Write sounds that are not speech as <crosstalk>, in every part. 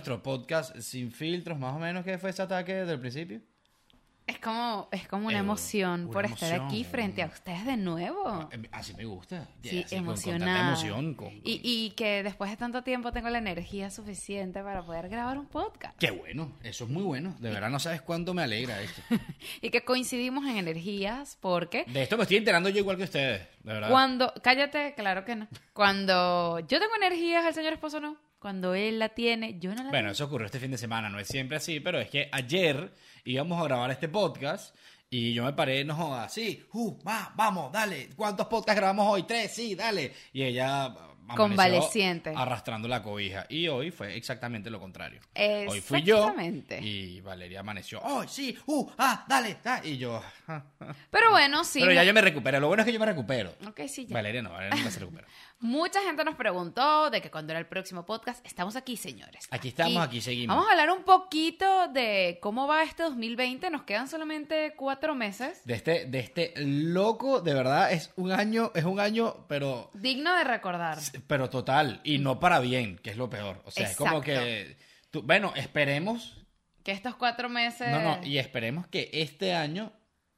nuestro podcast Sin Filtros. Más o menos, ¿qué fue ese ataque desde el principio? Es como, es como una Eh, emoción una por estar aquí frente a ustedes de nuevo. Eh, Así me gusta. Sí, Así, con- con tanta emocionada. emoción. con- Y, y que después de tanto tiempo tengo la energía suficiente para poder grabar un podcast. Qué bueno, eso es muy bueno. De verdad no sabes cuánto me alegra esto. <laughs> Y que coincidimos en energías porque De esto me estoy enterando yo igual que ustedes, de verdad. cuando, cállate, claro que no. Cuando yo tengo energías, el señor esposo no. Cuando él la tiene, yo no la Bueno, eso ocurrió este fin de semana, no es siempre así, pero es que ayer íbamos a grabar este podcast y yo me paré, no jodas, sí, uh, va, vamos, dale, ¿cuántos podcasts grabamos hoy? Tres, sí, dale. Y ella Convaleciente. arrastrando la cobija. Y hoy fue exactamente lo contrario. Hoy fui yo y Valeria amaneció, oh, sí, uh, ah, dale, da. Y yo, ah, ah. Pero bueno, sí. pero ya yo me recuperé, lo bueno es que yo me recupero. Ok, sí, ya. Valeria no, Valeria nunca se recupera. <laughs> Mucha gente nos preguntó de que cuando era el próximo podcast. Estamos aquí, señores. Aquí estamos, aquí seguimos. Vamos a hablar un poquito de cómo va este 2020. Nos quedan solamente cuatro meses. De este, de este loco, de verdad, es un año, es un año, pero Digno de recordar. Pero total, y no para bien, que es lo peor. O sea, es como que. tú- bueno, esperemos. Que estos cuatro meses. No, no, y esperemos que este año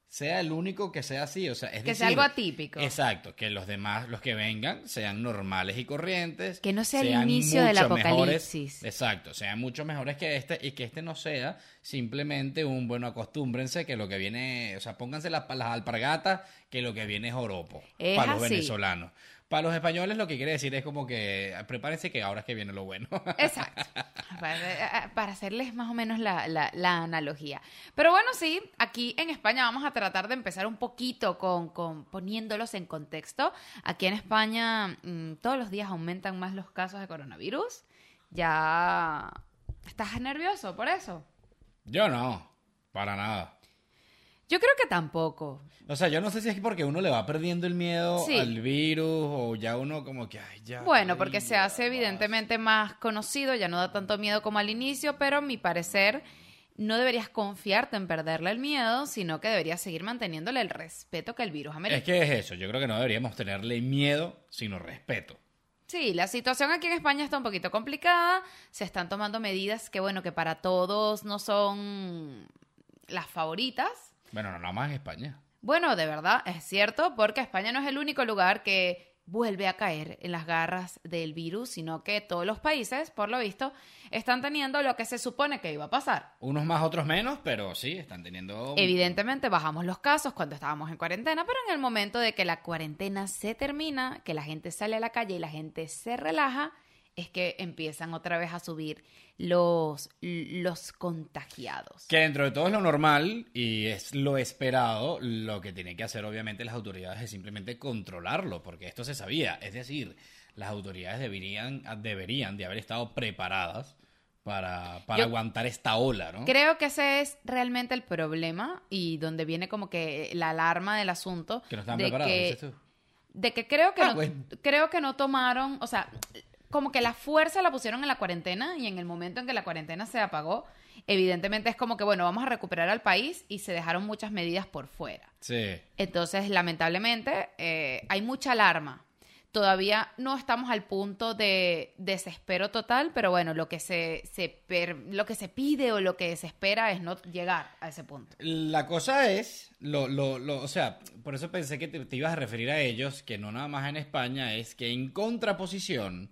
sea el único que sea así. O sea, es Que sea algo atípico. Exacto, que los demás, los que vengan, sean normales y corrientes. Que no sea el inicio del mucho mejores- apocalipsis. exacto, sean mucho mejores que este y que este no sea simplemente un bueno, acostúmbrense que lo que viene, o sea, pónganse las, las alpargatas, que lo que viene es oropo Es para los venezolanos. Para los españoles lo que quiere decir es como que prepárense que ahora es que viene lo bueno. <laughs> Exacto. Para, para hacerles más o menos la, la- la analogía. Pero bueno, sí, aquí en España vamos a tratar de empezar un poquito con, con poniéndolos en contexto. Aquí en España mm, todos los días aumentan más los casos de coronavirus. Ya... ¿Estás nervioso por eso? Yo no, para nada. Yo creo que tampoco. O sea, yo no sé si es porque uno le va perdiendo el miedo Sí. al virus o ya uno como que, ay, ya. Bueno, porque se hace evidentemente más conocido, ya no da tanto miedo como al inicio, pero a mi parecer no deberías confiarte en perderle el miedo, sino que deberías seguir manteniéndole el respeto que el virus amerita. Es que es eso, yo creo que no deberíamos tenerle miedo, sino respeto. Sí, la situación aquí en España está un poquito complicada, se están tomando medidas que, bueno, que para todos no son las favoritas. Bueno, no nada más en España. Bueno, de verdad, es cierto, porque España no es el único lugar que vuelve a caer en las garras del virus, sino que todos los países, por lo visto, están teniendo lo que se supone que iba a pasar. Unos más, otros menos, pero sí, están teniendo... Evidentemente bajamos los casos cuando estábamos en cuarentena, pero en el momento de que la cuarentena se termina, que la gente sale a la calle y la gente se relaja, es que empiezan otra vez a subir los, los contagiados. Que dentro de todo es lo normal y es lo esperado, lo que tienen que hacer obviamente las autoridades es simplemente controlarlo, porque esto se sabía. Es decir, las autoridades deberían, deberían de haber estado preparadas para, para Yo- aguantar esta ola, ¿no? Creo que ese es realmente el problema y donde viene como que la alarma del asunto. Que no de preparados, que, dices tú. de que creo que Ah, no, bueno. creo que no tomaron, o sea, como que la fuerza la pusieron en la cuarentena y en el momento en que la cuarentena se apagó, evidentemente es como que bueno, vamos a recuperar al país y se dejaron muchas medidas por fuera. Sí. Entonces, lamentablemente, eh, hay mucha alarma. Todavía no estamos al punto de desespero total, pero bueno, lo que se, se per- lo que se pide o lo que se espera es no llegar a ese punto. La cosa es, lo, lo, lo, o sea, por eso pensé que te, te ibas a referir a ellos, que no nada más en España, es que en contraposición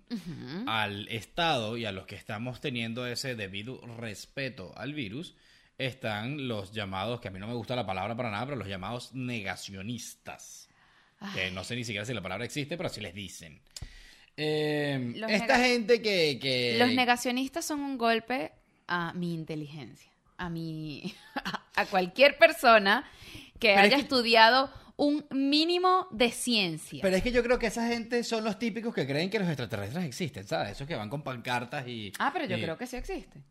al Estado y a los que estamos teniendo ese debido respeto al virus, están los llamados, que a mí no me gusta la palabra para nada, pero los llamados negacionistas. Que no sé ni siquiera si la palabra existe, pero así les dicen. Eh, esta gente que... que Los negacionistas son un golpe a mi inteligencia, a mi <laughs> a cualquier persona que Pero es haya que- estudiado un mínimo de ciencia. Pero es que yo creo que esa gente son los típicos que creen que los extraterrestres existen, ¿sabes? Esos que van con pancartas y... ah, pero yo y- creo que sí existe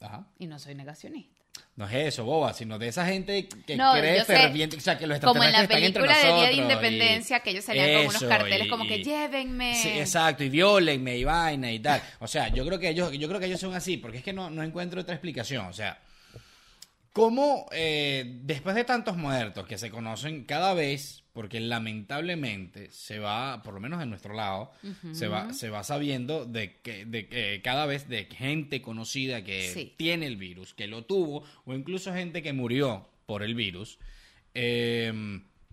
Ajá. y no soy negacionista. No es eso, boba, sino de esa gente que No, cree ferviente, o sea, que los Como en la película de Día de y- Independencia, que ellos salían con unos Eso, carteles y- como que llévenme. Sí, exacto, y violenme y vaina y tal. O sea, yo creo que ellos, yo creo que ellos son así, porque es que no, no encuentro otra explicación. O sea, ¿Cómo eh, después de tantos muertos que se conocen cada vez, porque lamentablemente se va, por lo menos en nuestro lado, se, va, se va sabiendo de que, de que cada vez de gente conocida que Sí. tiene el virus, que lo tuvo, o incluso gente que murió por el virus, eh,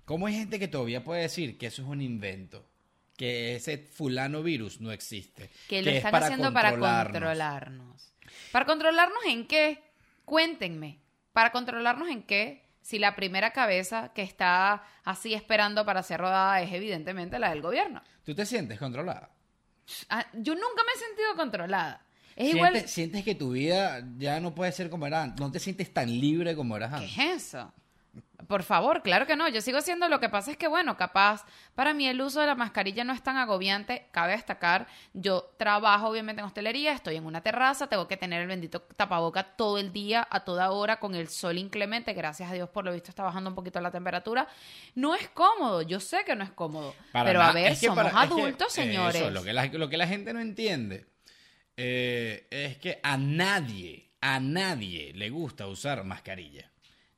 ¿cómo hay gente que todavía puede decir que eso es un invento? Que ese fulano virus no existe. Que lo es están para haciendo para controlarnos. ¿Para controlarnos en qué? Cuéntenme. ¿Para controlarnos en qué? Si la primera cabeza que está así esperando para ser rodada es evidentemente la del gobierno. ¿Tú te sientes controlada? Ah, yo nunca me he sentido controlada. Es ¿Sientes, igual... sientes que tu vida ya no puede ser como era antes? ¿No te sientes tan libre como eras ¿Qué antes? es eso? Por favor, claro que no. Yo sigo haciendo lo que pasa es que, bueno, capaz, para mí el uso de la mascarilla no es tan agobiante. Cabe destacar, yo trabajo obviamente en hostelería, estoy en una terraza, tengo que tener el bendito tapaboca todo el día, a toda hora, con el sol inclemente. Gracias a Dios, por lo visto, está bajando un poquito la temperatura. No es cómodo, yo sé que no es cómodo. Para pero nada. a ver, Es que somos para- es que adultos, señores. Eso, lo que la, lo que la gente no entiende eh, es que a nadie, a nadie le gusta usar mascarilla.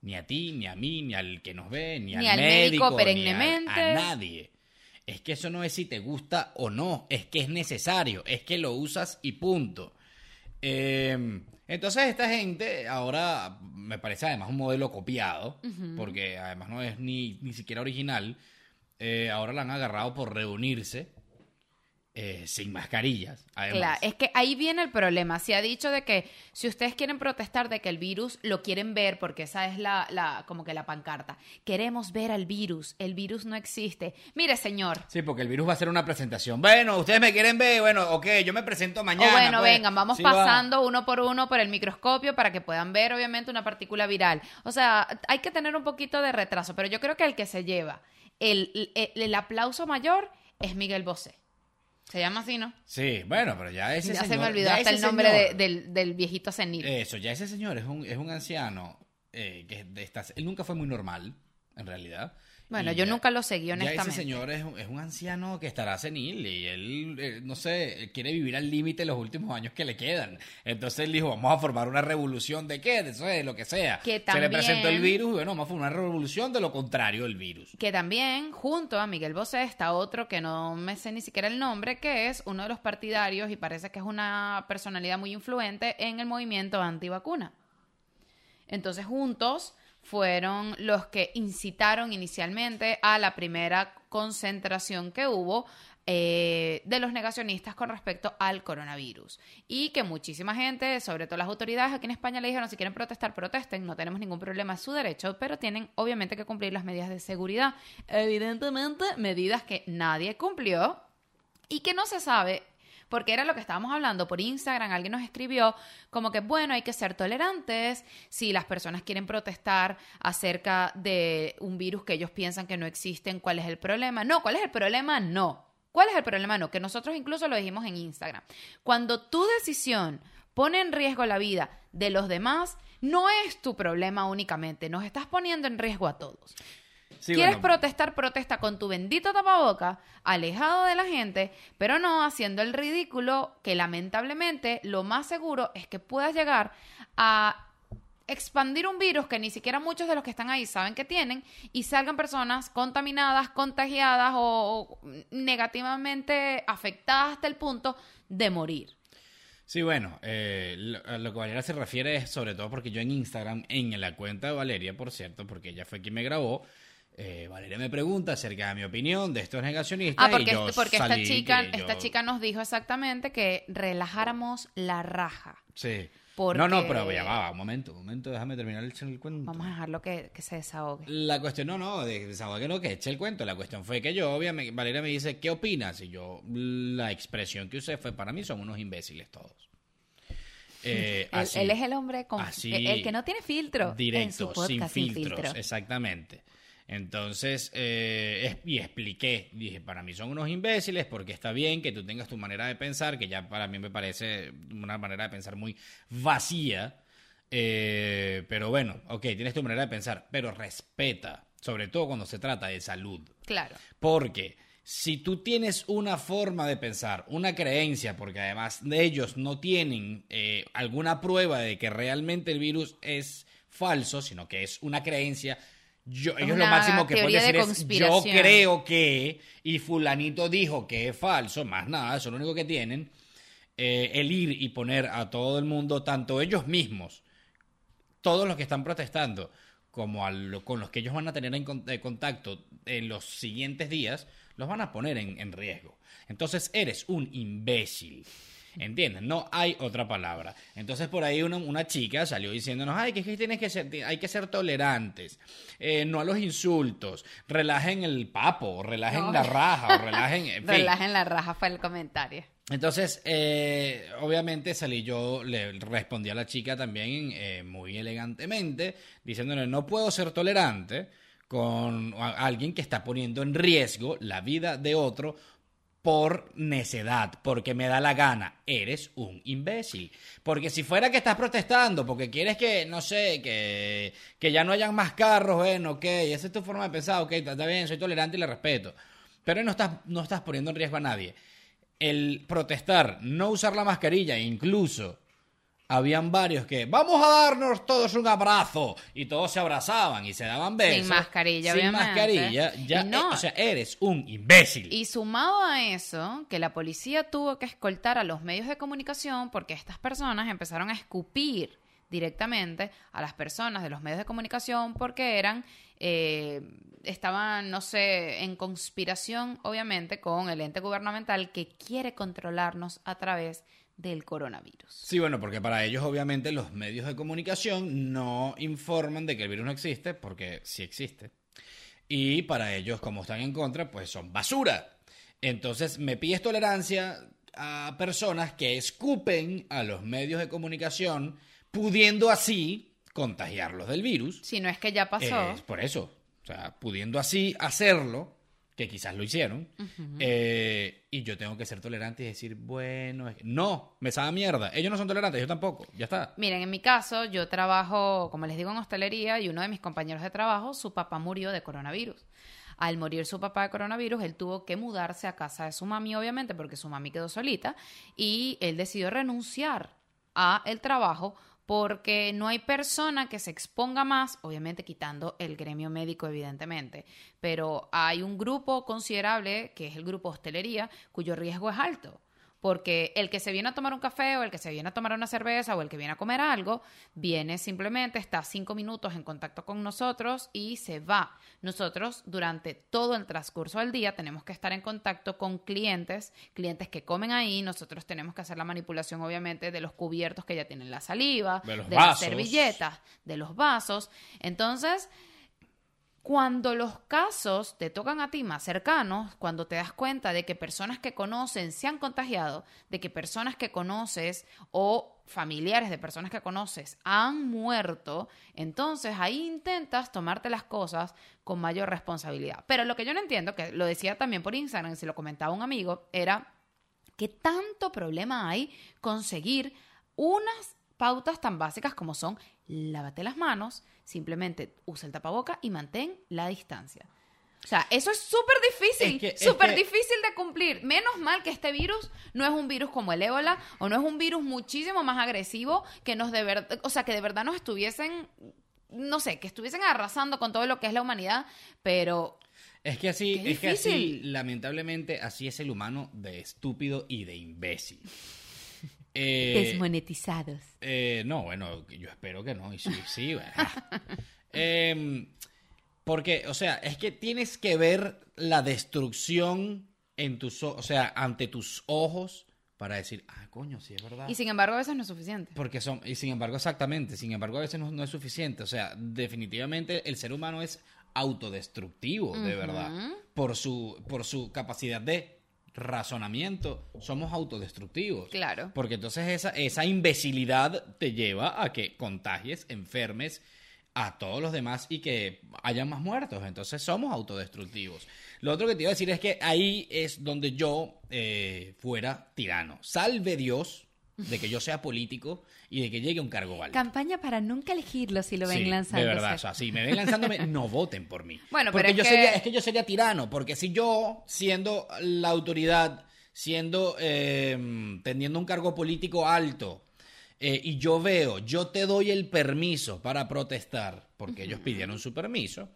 Ni a ti, ni a mí, ni al que nos ve, ni, Ni al, al médico médico, ni a- perennemente. a nadie. Es que eso no es si te gusta o no, es que es necesario, es que lo usas y punto. Eh, entonces esta gente ahora me parece además un modelo copiado, porque además no es ni, ni siquiera original. Eh, ahora la han agarrado por reunirse eh, sin mascarillas. Además. Claro, es que ahí viene el problema. Se ha dicho de que si ustedes quieren protestar de que el virus lo quieren ver, porque esa es la, la como que la pancarta. Queremos ver al virus. El virus no existe. Mire, señor. Sí, porque el virus va a ser una presentación. Bueno, ustedes me quieren ver, bueno, ok, yo me presento mañana. o bueno, pues. vengan, vamos Sí, va. pasando uno por uno por el microscopio para que puedan ver, obviamente, una partícula viral. O sea, hay que tener un poquito de retraso, pero yo creo que el que se lleva el, el, el aplauso mayor es Miguel Bosé. Se llama así, ¿no? Sí, bueno, pero ya ese ya señor... se me olvidó ya hasta el nombre de- del, del viejito senil. Eso, ya ese señor es un, es un anciano eh, que de estas, él nunca fue muy normal, en realidad. Bueno, yo ya- nunca lo seguí, Ya honestamente. ese señor es, un- es un anciano que estará senil y él, eh, no sé, quiere vivir al límite los últimos años que le quedan. Entonces él dijo, vamos a formar una revolución de qué, de eso, de lo que sea. Que Se le también- presentó el virus y bueno, vamos a formar una revolución de lo contrario del virus. Que también, junto a Miguel Bosé, está otro que no me sé ni siquiera el nombre, que es uno de los partidarios y parece que es una personalidad muy influente en el movimiento antivacuna. Entonces, juntos fueron los que incitaron inicialmente a la primera concentración que hubo eh, de los negacionistas con respecto al coronavirus. Y que muchísima gente, sobre todo las autoridades aquí en España, le dijeron, si quieren protestar, protesten, no tenemos ningún problema, es su derecho, pero tienen obviamente que cumplir las medidas de seguridad. Evidentemente, medidas que nadie cumplió y que no se sabe, porque era lo que estábamos hablando por Instagram, alguien nos escribió como que, bueno, hay que ser tolerantes si las personas quieren protestar acerca de un virus que ellos piensan que no existen, ¿cuál es el problema? No, ¿cuál es el problema? No. ¿Cuál es el problema? No, que nosotros incluso lo dijimos en Instagram. Cuando tu decisión pone en riesgo la vida de los demás, no es tu problema únicamente, nos estás poniendo en riesgo a todos. Sí, ¿Quieres bueno, protestar? Protesta con tu bendito tapaboca, alejado de la gente, pero no haciendo el ridículo que lamentablemente lo más seguro es que puedas llegar a expandir un virus que ni siquiera muchos de los que están ahí saben que tienen y salgan personas contaminadas, contagiadas o negativamente afectadas hasta el punto de morir. Sí, bueno, eh, lo, a lo que Valeria se refiere es sobre todo porque yo en Instagram, en la cuenta de Valeria, por cierto, porque ella fue quien me grabó, eh, Valeria me pregunta acerca de mi opinión de estos negacionistas. Ah, y porque, yo porque esta chica, yo- esta chica nos dijo exactamente que relajáramos la raja. Sí. Porque- No, no, pero ya va, un momento, un momento, déjame terminar el, el cuento. Vamos a dejarlo que, que se desahogue. La cuestión, no, no, de desahogue no, que eche el cuento. La cuestión fue que yo, obviamente, Valeria me dice, ¿qué opinas? Y yo, la expresión que usé fue, para mí son unos imbéciles todos. <laughs> Eh, Él, así. él es el hombre con Así. el, el que no tiene filtro en su directo, sin filtros, filtro. exactamente. Entonces, eh, es- y expliqué, dije, para mí son unos imbéciles porque está bien que tú tengas tu manera de pensar, que ya para mí me parece una manera de pensar muy vacía, eh, pero bueno, ok, tienes tu manera de pensar, pero respeta, sobre todo cuando se trata de salud. Claro. Porque si tú tienes una forma de pensar, una creencia, porque además de ellos no tienen eh, alguna prueba de que realmente el virus es falso, sino que es una creencia. Yo, ellos lo máximo que pueden de decir es yo conspiración". creo que y fulanito dijo que es falso, más nada, eso es lo único que tienen. Eh, el ir y poner a todo el mundo, tanto ellos mismos, todos los que están protestando, como a lo- con los que ellos van a tener en eh, contacto en los siguientes días, los van a poner en, en riesgo. Entonces eres un imbécil. ¿Entiendes? No hay otra palabra. Entonces por ahí una, una chica salió diciéndonos, ay, que, es que tienes que ser, hay que ser tolerantes, eh, no a los insultos, relajen el papo, relajen No. la raja, o <laughs> relajen... en fin. Relajen la raja fue el comentario. Entonces, eh, obviamente salí yo, le respondí a la chica también eh, muy elegantemente, diciéndole, no puedo ser tolerante con alguien que está poniendo en riesgo la vida de otro por necedad, porque me da la gana. Eres un imbécil. Porque si fuera que estás protestando, porque quieres que, no sé, que, que ya no hayan más carros, bueno, ok, esa es tu forma de pensar, ok, está bien, soy tolerante y le respeto. Pero no estás, no estás poniendo en riesgo a nadie el protestar, no usar la mascarilla, incluso habían varios que vamos a darnos todos un abrazo y todos se abrazaban y se daban besos. Sin mascarilla, Sin obviamente. mascarilla, ya, no- eh, o sea, eres un imbécil. Y sumado a eso, que la policía tuvo que escoltar a los medios de comunicación porque estas personas empezaron a escupir directamente a las personas de los medios de comunicación porque eran, eh, estaban, no sé, en conspiración, obviamente, con el ente gubernamental que quiere controlarnos a través del coronavirus. Sí, bueno, porque para ellos obviamente los medios de comunicación no informan de que el virus no existe, porque sí existe. Y para ellos, como están en contra, pues son basura. Entonces, me pides tolerancia a personas que escupen a los medios de comunicación, pudiendo así contagiarlos del virus. Si no es que ya pasó. Es por eso. O sea, pudiendo así hacerlo, que quizás lo hicieron, eh, y yo tengo que ser tolerante y decir, bueno, es no, me sabe mierda. Ellos no son tolerantes, yo tampoco, ya está. Miren, en mi caso, yo trabajo, como les digo, en hostelería y uno de mis compañeros de trabajo, su papá murió de coronavirus. Al morir su papá de coronavirus, él tuvo que mudarse a casa de su mami, obviamente, porque su mami quedó solita, y él decidió renunciar a el trabajo porque no hay persona que se exponga más, obviamente quitando el gremio médico, evidentemente, pero hay un grupo considerable, que es el grupo hostelería, cuyo riesgo es alto. Porque el que se viene a tomar un café o el que se viene a tomar una cerveza o el que viene a comer algo, viene simplemente, está cinco minutos en contacto con nosotros y se va. Nosotros durante todo el transcurso del día tenemos que estar en contacto con clientes, clientes que comen ahí, nosotros tenemos que hacer la manipulación obviamente de los cubiertos que ya tienen la saliva, De las servilletas, de los vasos. Entonces, cuando los casos te tocan a ti más cercanos, cuando te das cuenta de que personas que conocen se han contagiado, de que personas que conoces o familiares de personas que conoces han muerto, entonces ahí intentas tomarte las cosas con mayor responsabilidad. Pero lo que yo no entiendo, que lo decía también por Instagram, se lo comentaba un amigo, era ¿Qué tanto problema hay conseguir unas pautas tan básicas como son lávate las manos, simplemente usa el tapaboca y mantén la distancia? O sea, eso es súper difícil, Es que- es súper que- difícil de cumplir. Menos mal que este virus no es un virus como el ébola o no es un virus muchísimo más agresivo que nos de verdad, o sea, que de verdad nos estuviesen, no sé, que estuviesen arrasando con todo lo que es la humanidad, pero Es que así, es que así, lamentablemente, así es el humano de estúpido y de imbécil. Eh, desmonetizados. Eh, no, bueno, yo espero que no. Y sí, sí, bueno. <laughs> Em, porque, o sea, es que tienes que ver la destrucción en tus, o sea, ante tus ojos para decir, ah, coño, sí es verdad. Y sin embargo, a veces no es suficiente. Porque son, y sin embargo, exactamente, sin embargo, a veces no, no es suficiente. O sea, definitivamente el ser humano es autodestructivo, de verdad. Por su, por su capacidad de razonamiento, somos autodestructivos. Claro. Porque entonces esa, esa imbecilidad te lleva a que contagies, enfermes a todos los demás y que haya más muertos. Entonces somos autodestructivos. Lo otro que te iba a decir es que ahí es donde yo eh, fuera tirano. Salve Dios de que yo sea político y de que llegue un cargo alto. Campaña para nunca elegirlo si lo ven Sí, lanzando. De verdad, o sea, si me ven lanzándome, <laughs> no voten por mí. Bueno, porque pero es yo que- sería, es que yo sería tirano, porque si yo, siendo la autoridad, siendo, eh, teniendo un cargo político alto, eh, y yo veo, yo te doy el permiso para protestar, porque ellos pidieron su permiso,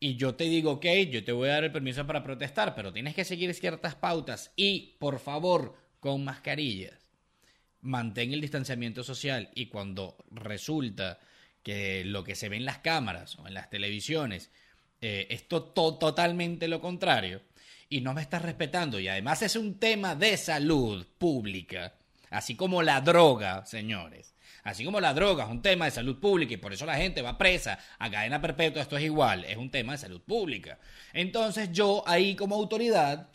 y yo te digo, ok, yo te voy a dar el permiso para protestar, pero tienes que seguir ciertas pautas y, por favor, con mascarillas, mantén el distanciamiento social y cuando resulta que lo que se ve en las cámaras o en las televisiones eh, es totalmente lo contrario y no me estás respetando y además es un tema de salud pública, Así como la droga, señores. Así como la droga es un tema de salud pública y por eso la gente va presa a cadena perpetua, esto es igual, es un tema de salud pública. Entonces yo ahí como autoridad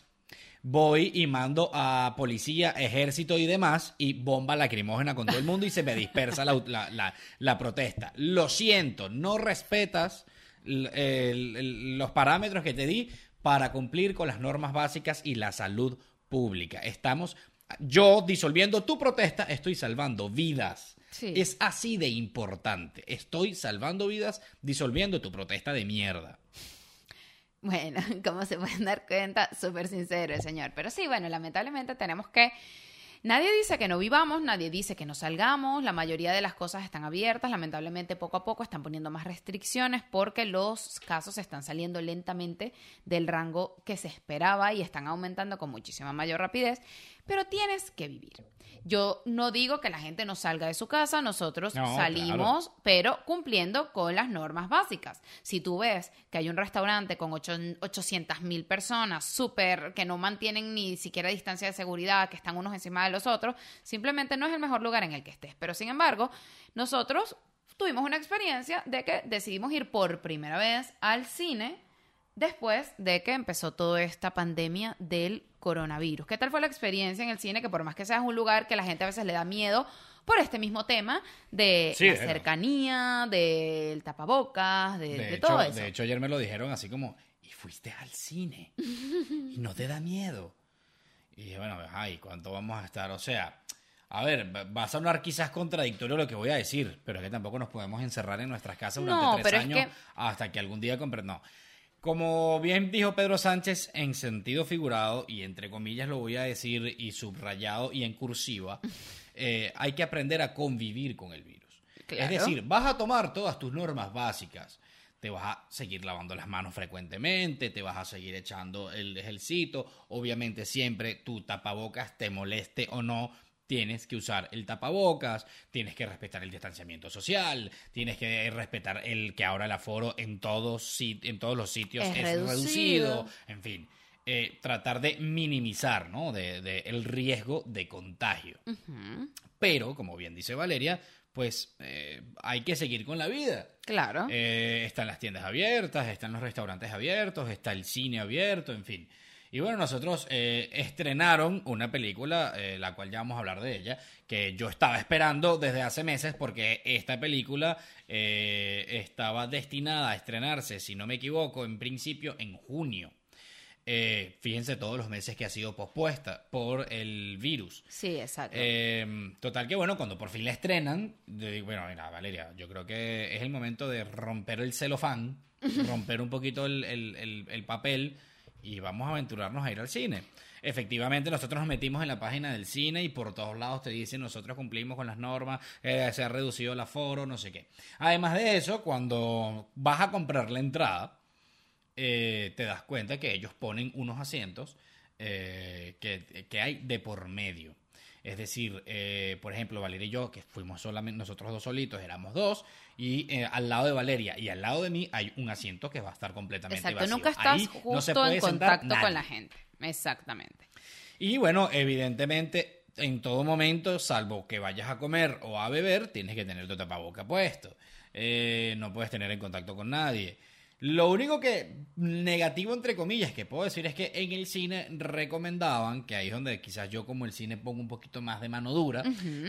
voy y mando a policía, ejército y demás y bomba lacrimógena con todo el mundo y se me dispersa la, protesta. Lo siento, no respetas los parámetros que te di para cumplir con las normas básicas y la salud pública. Estamos yo disolviendo tu protesta estoy salvando vidas. Es así de importante. Estoy salvando vidas disolviendo tu protesta de mierda. Bueno, <laughs> como se pueden dar cuenta, súper sincero el señor. Pero sí, bueno, lamentablemente tenemos que Nadie dice que no vivamos, nadie dice que no salgamos, la mayoría de las cosas están abiertas, lamentablemente poco a poco están poniendo más restricciones porque los casos están saliendo lentamente del rango que se esperaba y están aumentando con muchísima mayor rapidez, pero tienes que vivir. Yo no digo que la gente no salga de su casa, nosotros salimos, pero cumpliendo con las normas básicas. Si tú ves que hay un restaurante con 800 mil personas, súper, que no mantienen ni siquiera distancia de seguridad, que están unos encima de los otros, simplemente no es el mejor lugar en el que estés. Pero sin embargo, nosotros tuvimos una experiencia de que decidimos ir por primera vez al cine después de que empezó toda esta pandemia del coronavirus. ¿Qué tal fue la experiencia en el cine? Que por más que sea un lugar que la gente a veces le da miedo por este mismo tema de la cercanía, del tapabocas, de, todo eso. De hecho, ayer me lo dijeron así como, y fuiste al cine y no te da miedo. Y dije, bueno, ay, ¿cuánto vamos a estar? O sea, a ver, va a sonar quizás contradictorio lo que voy a decir, pero es que tampoco nos podemos encerrar en nuestras casas durante tres años hasta que algún día compre. No. Como bien dijo Pedro Sánchez, en sentido figurado, y entre comillas lo voy a decir y subrayado y en cursiva, eh, hay que aprender a convivir con el virus. Es decir, vas a tomar todas tus normas básicas, te vas a seguir lavando las manos frecuentemente, te vas a seguir echando el ejercito, obviamente siempre tu tapabocas te moleste o no, tienes que usar el tapabocas, tienes que respetar el distanciamiento social, tienes que respetar el que ahora el aforo en todos, en todos los sitios es, reducido. en fin. Eh, tratar de minimizar ¿no? de, el riesgo de contagio. Pero, como bien dice Valeria, pues eh, hay que seguir con la vida. Claro. Eh, están las tiendas abiertas, están los restaurantes abiertos, está el cine abierto, en fin. Y bueno, nosotros eh, estrenaron una película, eh, la cual ya vamos a hablar de ella, que yo estaba esperando desde hace meses porque esta película eh, estaba destinada a estrenarse, si no me equivoco, en principio en junio. fíjense todos los meses que ha sido pospuesta por el virus. Sí, exacto. total que bueno, cuando por fin la estrenan, bueno, mira, Valeria, yo creo que es el momento de romper el celofán, romper un poquito el papel y vamos a aventurarnos a ir al cine. Efectivamente, nosotros nos metimos en la página del cine y por todos lados te dicen nosotros cumplimos con las normas, eh, se ha reducido el aforo, no sé qué. Además de eso, cuando vas a comprar la entrada, eh, te das cuenta que ellos ponen unos asientos eh, que, que, hay de por medio. Es decir, por ejemplo, Valeria y yo, que fuimos solamente nosotros dos solitos, éramos dos, y eh, al lado de Valeria y al lado de mí hay un asiento que va a estar completamente Exacto, nunca estás justo en contacto con la gente. Exactamente. Y bueno, evidentemente, en todo momento, salvo que vayas a comer o a beber, tienes que tener tu tapaboca puesto. Eh, no puedes tener en contacto con nadie. Lo único que negativo, entre comillas, que puedo decir es que en el cine recomendaban, que ahí es donde quizás yo como el cine pongo un poquito más de mano dura,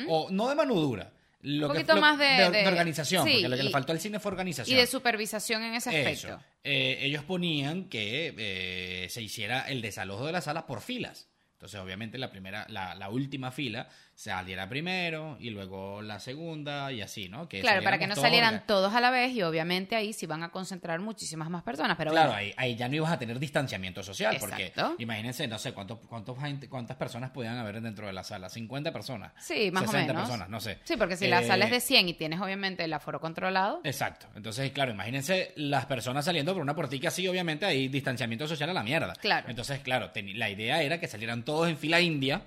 o no de mano dura, un poquito más de, organización, porque lo que le faltó al cine fue organización. Y de supervisación en ese aspecto. Eh, ellos ponían que eh, se hiciera el desalojo de las salas por filas. Entonces, obviamente, la primera, la, última fila saliera primero y luego la segunda y así, ¿no? Que claro, para que no salieran orga- todos a la vez y obviamente ahí sí van a concentrar muchísimas más personas. Pero Claro, bueno, ahí, ahí ya no ibas a tener distanciamiento social, porque Exacto. imagínense, no sé, ¿cuántos, cuántos, cuántas personas podían haber dentro de la sala, 50 personas. sí, más o 60 menos. personas, no sé. Sí, porque si la Eh, sala es de 100 y tienes obviamente el aforo controlado, Exacto. Entonces, claro, imagínense las personas saliendo por una portica así, obviamente hay distanciamiento social a la mierda. Claro. Entonces, claro, la idea era que salieran todos en fila india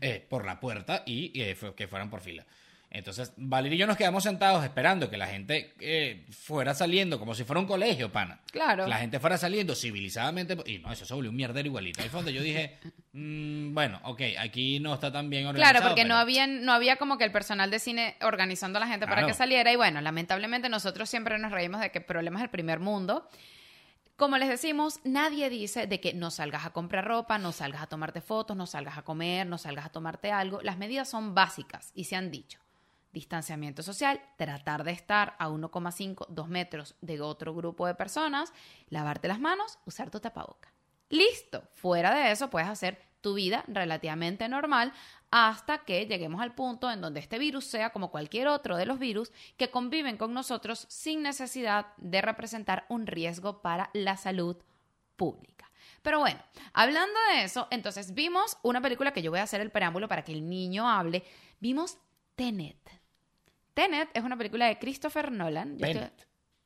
eh, por la puerta y eh, fu- que fueran por fila. Entonces, Valeria y yo nos quedamos sentados esperando que la gente eh, fuera saliendo como si fuera un colegio, pana. Claro. Que la gente fuera saliendo civilizadamente. Y no, eso se volvió un mierdero igualito. Ahí fue donde yo dije, <laughs> mm, bueno, ok, aquí no está tan bien organizado. Claro, porque no pero- había, no había como que el personal de cine organizando a la gente para que saliera. Y bueno, lamentablemente nosotros siempre nos reímos de que problemas del primer mundo. Como les decimos, nadie dice de que no salgas a comprar ropa, no salgas a tomarte fotos, no salgas a comer, no salgas a tomarte algo. Las medidas son básicas y se han dicho. Distanciamiento social, tratar de estar a 1,5, 2 metros de otro grupo de personas, lavarte las manos, usar tu tapaboca. Listo. Fuera de eso, puedes hacer tu vida relativamente normal hasta que lleguemos al punto en donde este virus sea como cualquier otro de los virus que conviven con nosotros sin necesidad de representar un riesgo para la salud pública. Pero bueno, hablando de eso, entonces vimos una película que yo voy a hacer el preámbulo para que el niño hable. Vimos Tenet. Tenet es una película de Christopher Nolan. Yo estoy-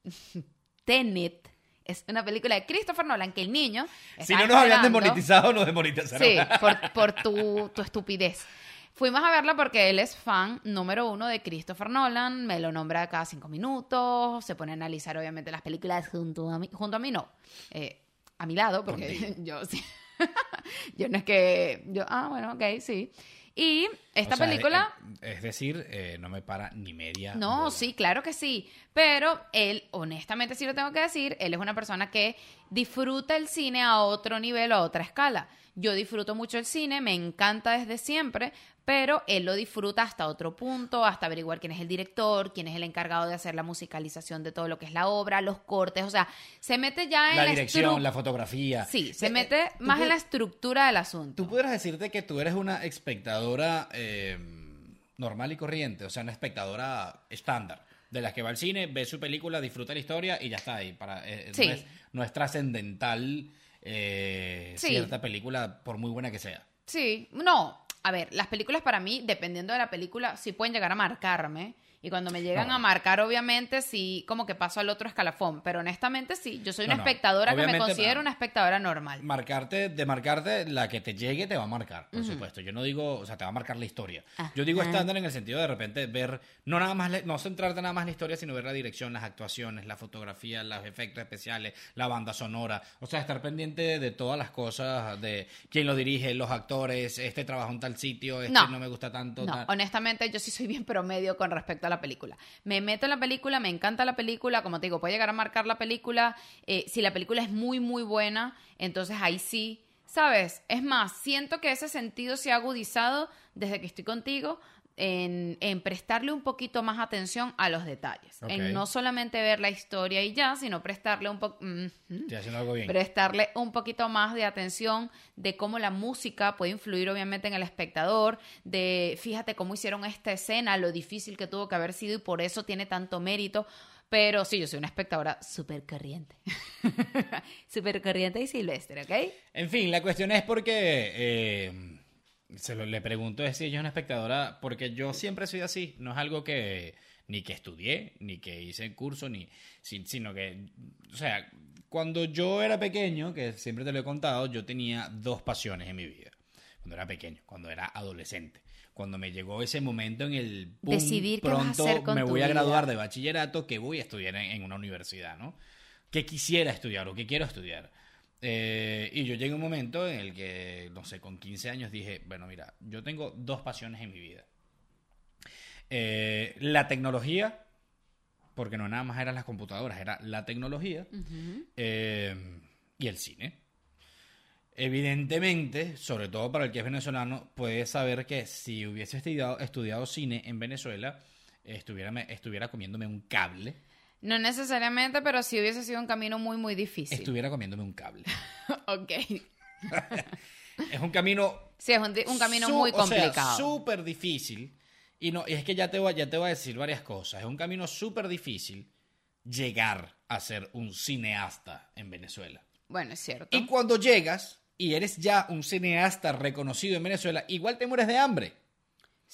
Bennett. Tenet <laughs> es una película de Christopher Nolan que el niño. Si no nos habían desmonetizado, nos desmonetizaron. Sí, por, por tu, tu estupidez. Fuimos a verla porque él es fan número uno de Christopher Nolan, me lo nombra cada cinco minutos, se pone a analizar obviamente las películas junto a mí, junto a mí no, eh, a mi lado, porque Contigo. <laughs> yo sí, <laughs> yo no es que, yo, ah, bueno, ok, sí. Y esta O sea, película... eh, Es decir, eh, no me para ni media. No, bola. sí, claro que sí. Pero él, honestamente sí lo tengo que decir, él es una persona que disfruta el cine a otro nivel, a otra escala. Yo disfruto mucho el cine, me encanta desde siempre, pero él lo disfruta hasta otro punto, hasta averiguar quién es el director, quién es el encargado de hacer la musicalización de todo lo que es la obra, los cortes, o sea, se mete ya en La la, dirección, la fotografía. Sí, se Eh, mete eh, tú más en la estructura del asunto. Tú pudieras decirte que tú eres una espectadora eh, normal y corriente, o sea, una espectadora estándar, de las que va al cine, ve su película, disfruta la historia y ya está ahí. Para, eh, Sí. no, es, no es trascendental eh, Sí. cierta película, por muy buena que sea. Sí, no. A ver, las películas para mí, dependiendo de la película, sí pueden llegar a marcarme. Y cuando me llegan No. a marcar, obviamente, sí, como que paso al otro escalafón. Pero honestamente, sí. Yo soy una No, no. espectadora que me considero una espectadora normal. Marcarte, de marcarte, la que te llegue te va a marcar, por supuesto. Yo no digo, o sea, te va a marcar la historia. Yo digo Ajá. estándar en el sentido de repente ver, no nada más, no centrarte nada más en la historia, sino ver la dirección, las actuaciones, la fotografía, los efectos especiales, la banda sonora. O sea, estar pendiente de todas las cosas, de quién lo dirige, los actores, este trabajo en tal sitio, este No. no, me gusta tanto. No, tal. honestamente yo sí soy bien promedio con respecto a la película. Me meto en la película, me encanta la película, como te digo, puede llegar a marcar la película. eh, si la película es muy, muy buena, entonces ahí sí, ¿sabes? Es más, siento que ese sentido se ha agudizado desde que estoy contigo. En, en prestarle un poquito más atención a los detalles. En no solamente ver la historia y ya, sino prestarle un poco... Algo bien. prestarle un poquito más de atención de cómo la música puede influir obviamente en el espectador, de fíjate cómo hicieron esta escena, lo difícil que tuvo que haber sido y por eso tiene tanto mérito. Pero sí, yo soy una espectadora súper corriente. súper <laughs> corriente y silvestre, ¿ok? En fin, la cuestión es porque eh, se lo, le pregunto es si ella es una espectadora, porque yo siempre soy así, no es algo que ni que estudié, ni que hice curso, ni sin- sino que, o sea, cuando yo era pequeño, que siempre te lo he contado, yo tenía dos pasiones en mi vida. Cuando era pequeño, cuando era adolescente. Cuando me llegó ese momento en el pum, Decidir qué vas a pronto hacer con me voy a vida. graduar de bachillerato, que voy a estudiar en, en una universidad, ¿no? Que quisiera estudiar o que quiero estudiar. Eh, y yo llegué a un momento en el que, no sé, con 15 años dije, bueno, mira, yo tengo dos pasiones en mi vida. Eh, la tecnología, porque no nada más eran las computadoras, era la tecnología, eh, y el cine. Evidentemente, sobre todo para el que es venezolano, puede saber que si hubiese estudiado, estudiado cine en Venezuela, estuviera, estuviera comiéndome un cable. No necesariamente, pero sí hubiese sido un camino muy, muy difícil. Estuviera comiéndome un cable. <laughs> ok. es un camino... Sí, es un, un camino su- muy complicado. súper difícil. Y no, y es que ya te, voy, ya te voy a decir varias cosas. Es un camino súper difícil llegar a ser un cineasta en Venezuela. Bueno, es cierto. Y cuando llegas y eres ya un cineasta reconocido en Venezuela, igual te mueres de hambre.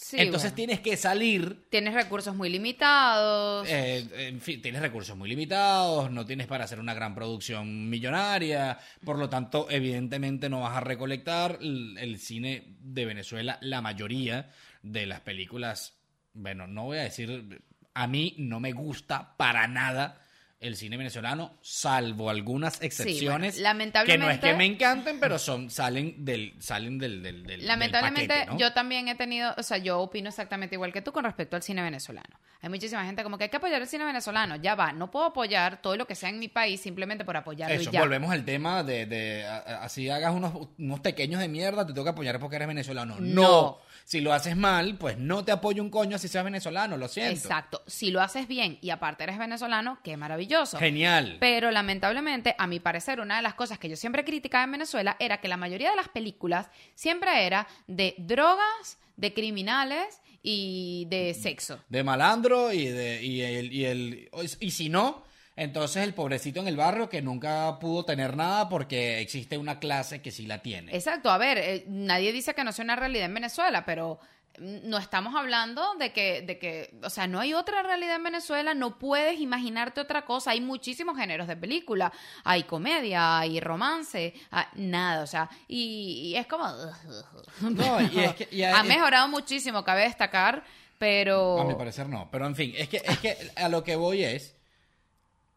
Sí, Entonces bueno. tienes que salir Tienes recursos muy limitados. eh, en fin, tienes recursos muy limitados, no tienes para hacer una gran producción millonaria, por lo tanto, evidentemente no vas a recolectar el, el cine de Venezuela, la mayoría de las películas, bueno, no voy a decir, a mí no me gusta para nada el cine venezolano, salvo algunas excepciones, bueno, lamentablemente- que no es que me encanten, pero son salen del salen del, del, del- del Lamentablemente, paquete, ¿no? yo también he tenido, o sea, yo opino exactamente igual que tú con respecto al cine venezolano. Hay muchísima gente como que hay que apoyar el cine venezolano. Ya va, no puedo apoyar todo lo que sea en mi país simplemente por apoyarlo Eso, y ya. volvemos al tema de, de a- a- así hagas unos, unos pequeños de mierda, te tengo que apoyar porque eres venezolano. No. No. Si lo haces mal, pues no te apoyo un coño si seas venezolano, lo siento. Exacto. Si lo haces bien y aparte eres venezolano, qué maravilloso. Genial. Pero lamentablemente, a mi parecer, una de las cosas que yo siempre criticaba en Venezuela era que la mayoría de las películas siempre era de drogas, de criminales y de sexo. De malandro y de y el, y el y si no, entonces el pobrecito en el barrio que nunca pudo tener nada porque existe una clase que sí la tiene. Exacto, a ver, eh, nadie dice que no sea una realidad en Venezuela, pero mm, no estamos hablando de que, de que, o sea, no hay otra realidad en Venezuela, no puedes imaginarte otra cosa, hay muchísimos géneros de película, hay comedia, hay romance, ah, nada, o sea, y, y es como... <laughs> No, y es que- y ha es- mejorado muchísimo, cabe destacar, pero... A mi parecer no, pero en fin, es que es que a lo que voy es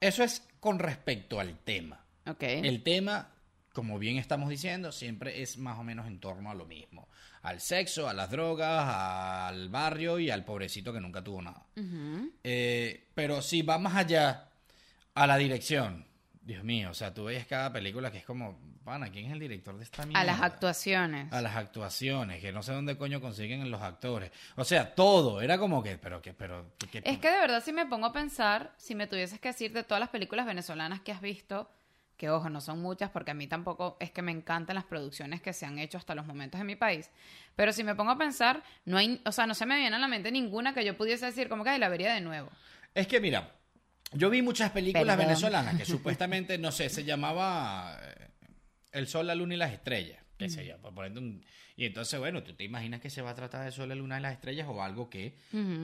eso es con respecto al tema. El tema, como bien estamos diciendo, siempre es más o menos en torno a lo mismo. Al sexo, a las drogas, al barrio y al pobrecito que nunca tuvo nada. Eh, pero si va más allá a la dirección, Dios mío, o sea, tú ves cada película que es como, pana, ¿quién es el director de esta mierda? A las actuaciones. A las actuaciones, que no sé dónde coño consiguen los actores. O sea, todo, era como que, pero que, pero... que- Es que de verdad si me pongo a pensar, si me tuvieses que decir de todas las películas venezolanas que has visto, que ojo, no son muchas porque a mí tampoco es que me encantan las producciones que se han hecho hasta los momentos en mi país, pero si me pongo a pensar, no hay, o sea, no se me viene a la mente ninguna que yo pudiese decir como que "Ay, la vería de nuevo. Es que mira, yo vi muchas películas Perdón. venezolanas que <laughs> supuestamente, no sé, se llamaba eh, El Sol, la Luna y las Estrellas. Que sé yo, por un- Y entonces, bueno, tú te imaginas que se va a tratar de Sol, la Luna y las Estrellas o algo que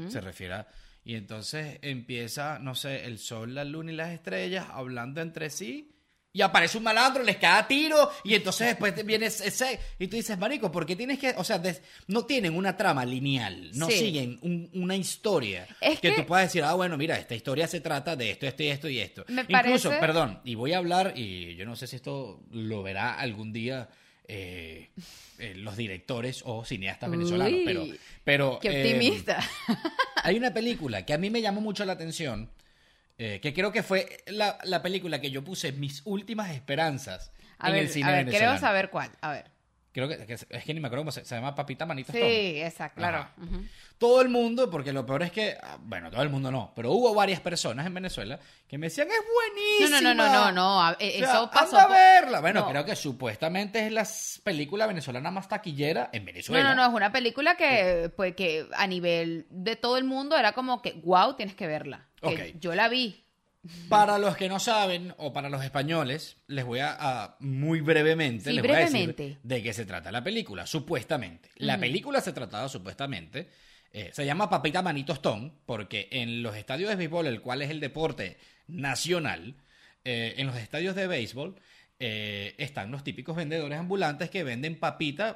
se refiera. Y entonces empieza, no sé, el Sol, la Luna y las Estrellas hablando entre sí. Y aparece un malandro, les cae a tiro, y entonces después viene ese. Y tú dices, Marico, ¿por qué tienes que.? O sea, des- no tienen una trama lineal, no Sí. siguen un- una historia. Es que, que- tú puedas decir, ah, bueno, mira, esta historia se trata de esto, esto y esto y esto. Me Incluso, parece- perdón, y voy a hablar, y yo no sé si esto lo verá algún día eh, eh, los directores o cineastas venezolanos, Uy, pero. pero Qué eh, optimista. hay una película que a mí me llamó mucho la atención, eh, que creo que fue la, la película que yo puse mis últimas esperanzas a en ver, el cine a ver, creo saber cuál. A ver. Creo que, que es que ni me acuerdo cómo se, se llama Papita Manito Sí, exacto, claro. Todo el mundo, porque lo peor es que, ah, bueno, todo el mundo no, pero hubo varias personas en Venezuela que me decían, es No, buenísima. no, no, no, no, no, a- eh, O sea, eso pasó. anda a verla. Bueno, No. creo que supuestamente es la película venezolana más taquillera en Venezuela. No, no, no, es una película que, pues, que a nivel de todo el mundo era como que, wow, tienes que verla. Que. Yo la vi. Para los que no saben, o para los españoles, les voy a, a- muy brevemente, Sí, les voy a brevemente. decir de qué se trata la película, supuestamente. La película se trataba supuestamente, eh, se llama Papita Manito Stone, porque en los estadios de béisbol, el cual es el deporte nacional, eh, en los estadios de béisbol eh, están los típicos vendedores ambulantes que venden papita,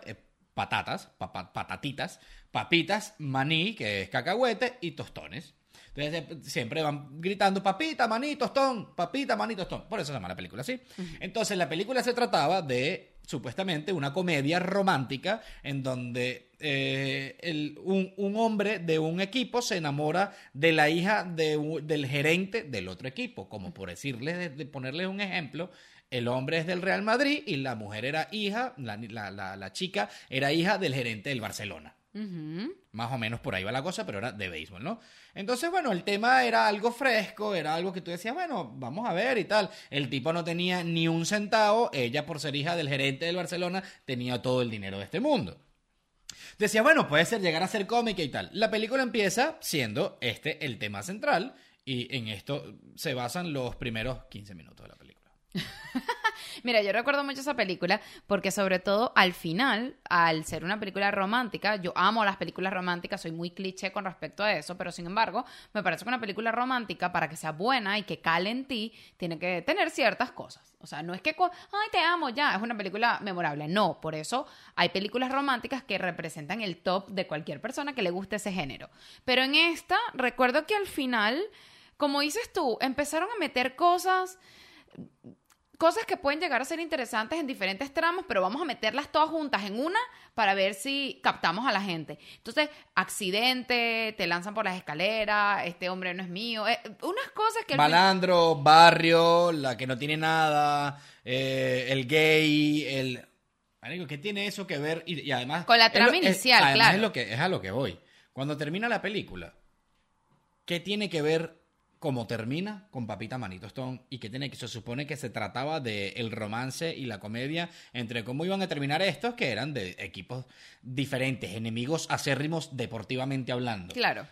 patatas, papa- patatitas, papitas, maní, que es cacahuete, y tostones. Entonces eh, siempre van gritando papita, maní, tostón, papita, maní, tostón. Por eso se llama la película así. Entonces la película se trataba de supuestamente una comedia romántica en donde eh, el- un, un hombre de un equipo se enamora de la hija de del gerente del otro equipo. Como por decirles, de, de ponerles un ejemplo, el hombre es del Real Madrid y la mujer era hija, la, la- la- la chica era hija del gerente del Barcelona. Más o menos por ahí va la cosa, pero era de béisbol, ¿no? Entonces, bueno, el tema era algo fresco, era algo que tú decías, bueno, vamos a ver y tal. El tipo no tenía ni un centavo, ella por ser hija del gerente del Barcelona tenía todo el dinero de este mundo. Decía, bueno, puede ser llegar a ser cómica y tal. La película empieza siendo este el tema central y en esto se basan los primeros 15 minutos de la película. <laughs> Mira, yo recuerdo mucho esa película porque sobre todo al final, al ser una película romántica, yo amo las películas románticas, soy muy cliché con respecto a eso, pero sin embargo, me parece que una película romántica para que sea buena y que cale en ti, tiene que tener ciertas cosas. O sea, no es que, ay, te amo, ya, es una película memorable. No, por eso hay películas románticas que representan el top de cualquier persona que le guste ese género. Pero en esta, recuerdo que al final, como dices tú, empezaron a meter cosas cosas que pueden llegar a ser interesantes en diferentes tramos, pero vamos a meterlas todas juntas en una para ver si captamos a la gente. Entonces, accidente, te lanzan por las escaleras, este hombre no es mío, eh, unas cosas que... Malandro, barrio, la que no tiene nada, eh, el gay, el... ¿qué tiene eso que ver? Y, además... Con la trama inicial, claro. Es, lo que, es a lo que voy. Cuando termina la película, ¿qué tiene que ver como termina con Papita Manito Stone y que tiene que se supone que se trataba de el romance y la comedia entre cómo iban a terminar estos que eran de equipos diferentes, enemigos acérrimos deportivamente hablando. Claro.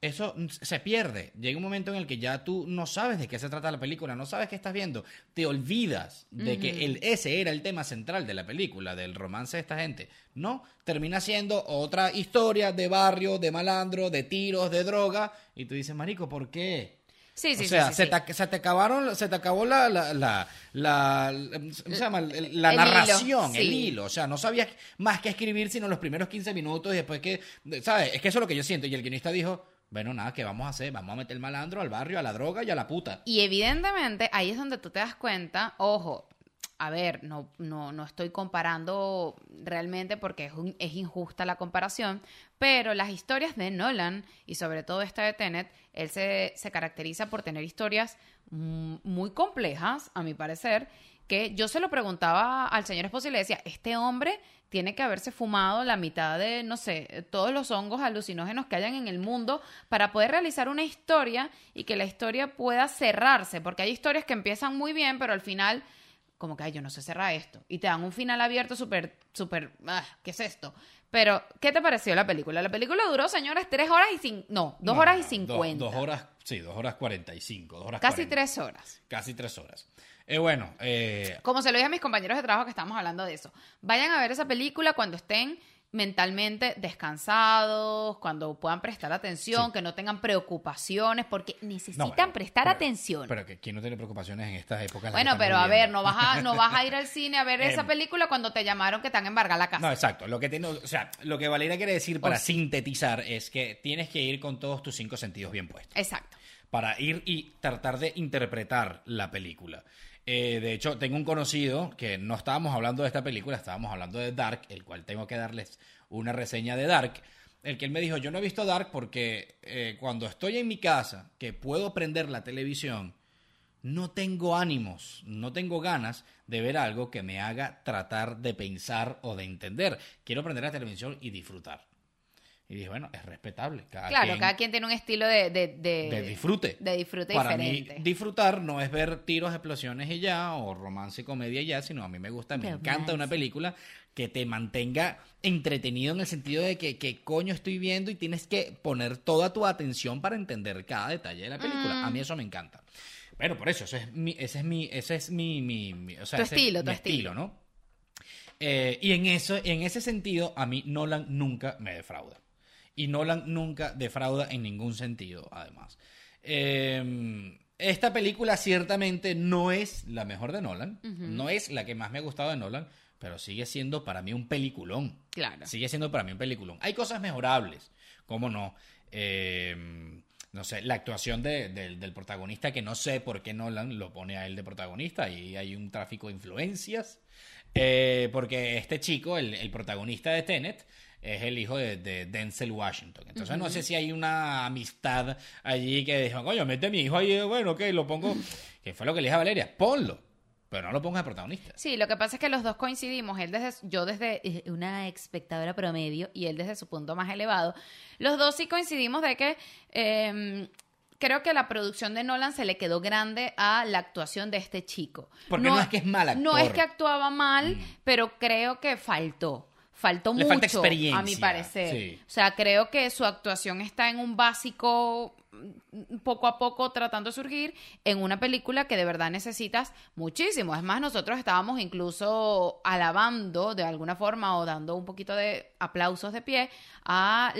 Eso se pierde. Llega un momento en el que ya tú no sabes de qué se trata la película, no sabes qué estás viendo. Te olvidas de que el, ese era el tema central de la película, del romance de esta gente. No, termina siendo otra historia de barrio, de malandro, de tiros, de droga. Y tú dices, Marico, ¿por qué? Sí, sí, o sea, sí, se, Te, se, te, acabaron, se te acabó la, la, la, la, se llama? la narración, el hilo. O sea, no sabías más que escribir sino los primeros 15 minutos y después que, ¿sabes? Es que eso es lo que yo siento. Y el guionista dijo, bueno, nada, ¿qué vamos a hacer? Vamos a meter el malandro al barrio, a la droga y a la puta. Y evidentemente ahí es donde tú te das cuenta, ojo, a ver, no, no, no estoy comparando realmente porque es, es injusta la comparación, pero las historias de Nolan y sobre todo esta de Tenet, él se, se caracteriza por tener historias muy complejas, a mi parecer, que yo se lo preguntaba al señor Esposo y le decía, este hombre tiene que haberse fumado la mitad de, no sé, todos los hongos alucinógenos que hayan en el mundo para poder realizar una historia y que la historia pueda cerrarse, porque hay historias que empiezan muy bien, pero al final como que, ay, yo no sé cerrar esto. Y te dan un final abierto súper, súper, ah, ¿qué es esto? Pero, ¿qué te pareció la película? La película duró, señores, tres horas y cinco, no, dos horas y cincuenta. Dos, horas, sí, dos horas cuarenta y cinco, dos horas Casi tres horas. Casi tres horas. Eh, bueno, eh... Como se lo dije a mis compañeros de trabajo que estamos hablando de eso. Vayan a ver esa película cuando estén mentalmente descansados, cuando puedan prestar atención, que no tengan preocupaciones, porque necesitan prestar atención. Pero que quién no tiene preocupaciones en estas épocas. Bueno, pero a ver, no vas a, no vas a ir al <laughs> cine a ver esa em, película cuando te llamaron que están embargada la casa. No, exacto. Lo que tiene, o sea, lo que Valeria quiere decir para sintetizar es que tienes que ir con todos tus cinco sentidos bien puestos. Exacto. Para ir y tratar de interpretar la película. Eh, de hecho, tengo un conocido que no estábamos hablando de esta película, estábamos hablando de Dark, el cual tengo que darles una reseña de Dark. El que él me dijo, yo no he visto Dark porque eh, cuando estoy en mi casa, que puedo prender la televisión, no tengo ánimos, no tengo ganas de ver algo que me haga tratar de pensar o de entender. Quiero prender la televisión y disfrutar. Y dije, bueno, es respetable. claro, cada quien tiene un estilo de, de, disfrute. De disfrute Para diferente. Mí, disfrutar no es ver tiros, explosiones y ya, o romance y comedia y ya, sino a mí me gusta, me encanta una película que te mantenga entretenido en el sentido de que, ¿qué coño estoy viendo? Y tienes que poner toda tu atención para entender cada detalle de la película. A mí mm. eso me encanta. Bueno, por eso, eso es mi, ese es mi, ese es mi, mi, o sea, tu estilo, tu estilo, ¿no? Eh, y en eso, en ese sentido, a mí Nolan nunca me defrauda. Y Nolan nunca defrauda en ningún sentido, además. Em, esta película ciertamente no es la mejor de Nolan, no es la que más me ha gustado de Nolan, pero sigue siendo para mí un peliculón. Claro. Sigue siendo para mí un peliculón. Hay cosas mejorables, ¿cómo no? Em, no sé, la actuación del protagonista, que no sé por qué Nolan lo pone a él de protagonista, y hay un tráfico de influencias. Eh, porque este chico, el, el protagonista de Tenet, es el hijo de, Denzel Washington. Entonces no sé si hay una amistad allí que dijo, coño, mete a mi hijo ahí, bueno, ok, lo pongo. <laughs> que fue lo que le dije a Valeria, ponlo. pero no lo pongas de protagonista. Sí, lo que pasa es que los dos coincidimos, él desde, yo desde eh, una espectadora promedio y él desde su punto más elevado, los dos sí coincidimos de que eh, creo que la producción de Nolan se le quedó grande a la actuación de este chico. Porque no, es que es mal actor. No es que actuaba mal, pero creo que faltó. Faltó Le mucho, falta experiencia, a mi parecer. sí. O sea, creo que su actuación está en un básico mm, poco a poco tratando de surgir en una película que de verdad necesitas muchísimo. Es más, nosotros estábamos incluso alabando de alguna forma o dando un poquito de aplausos de pie a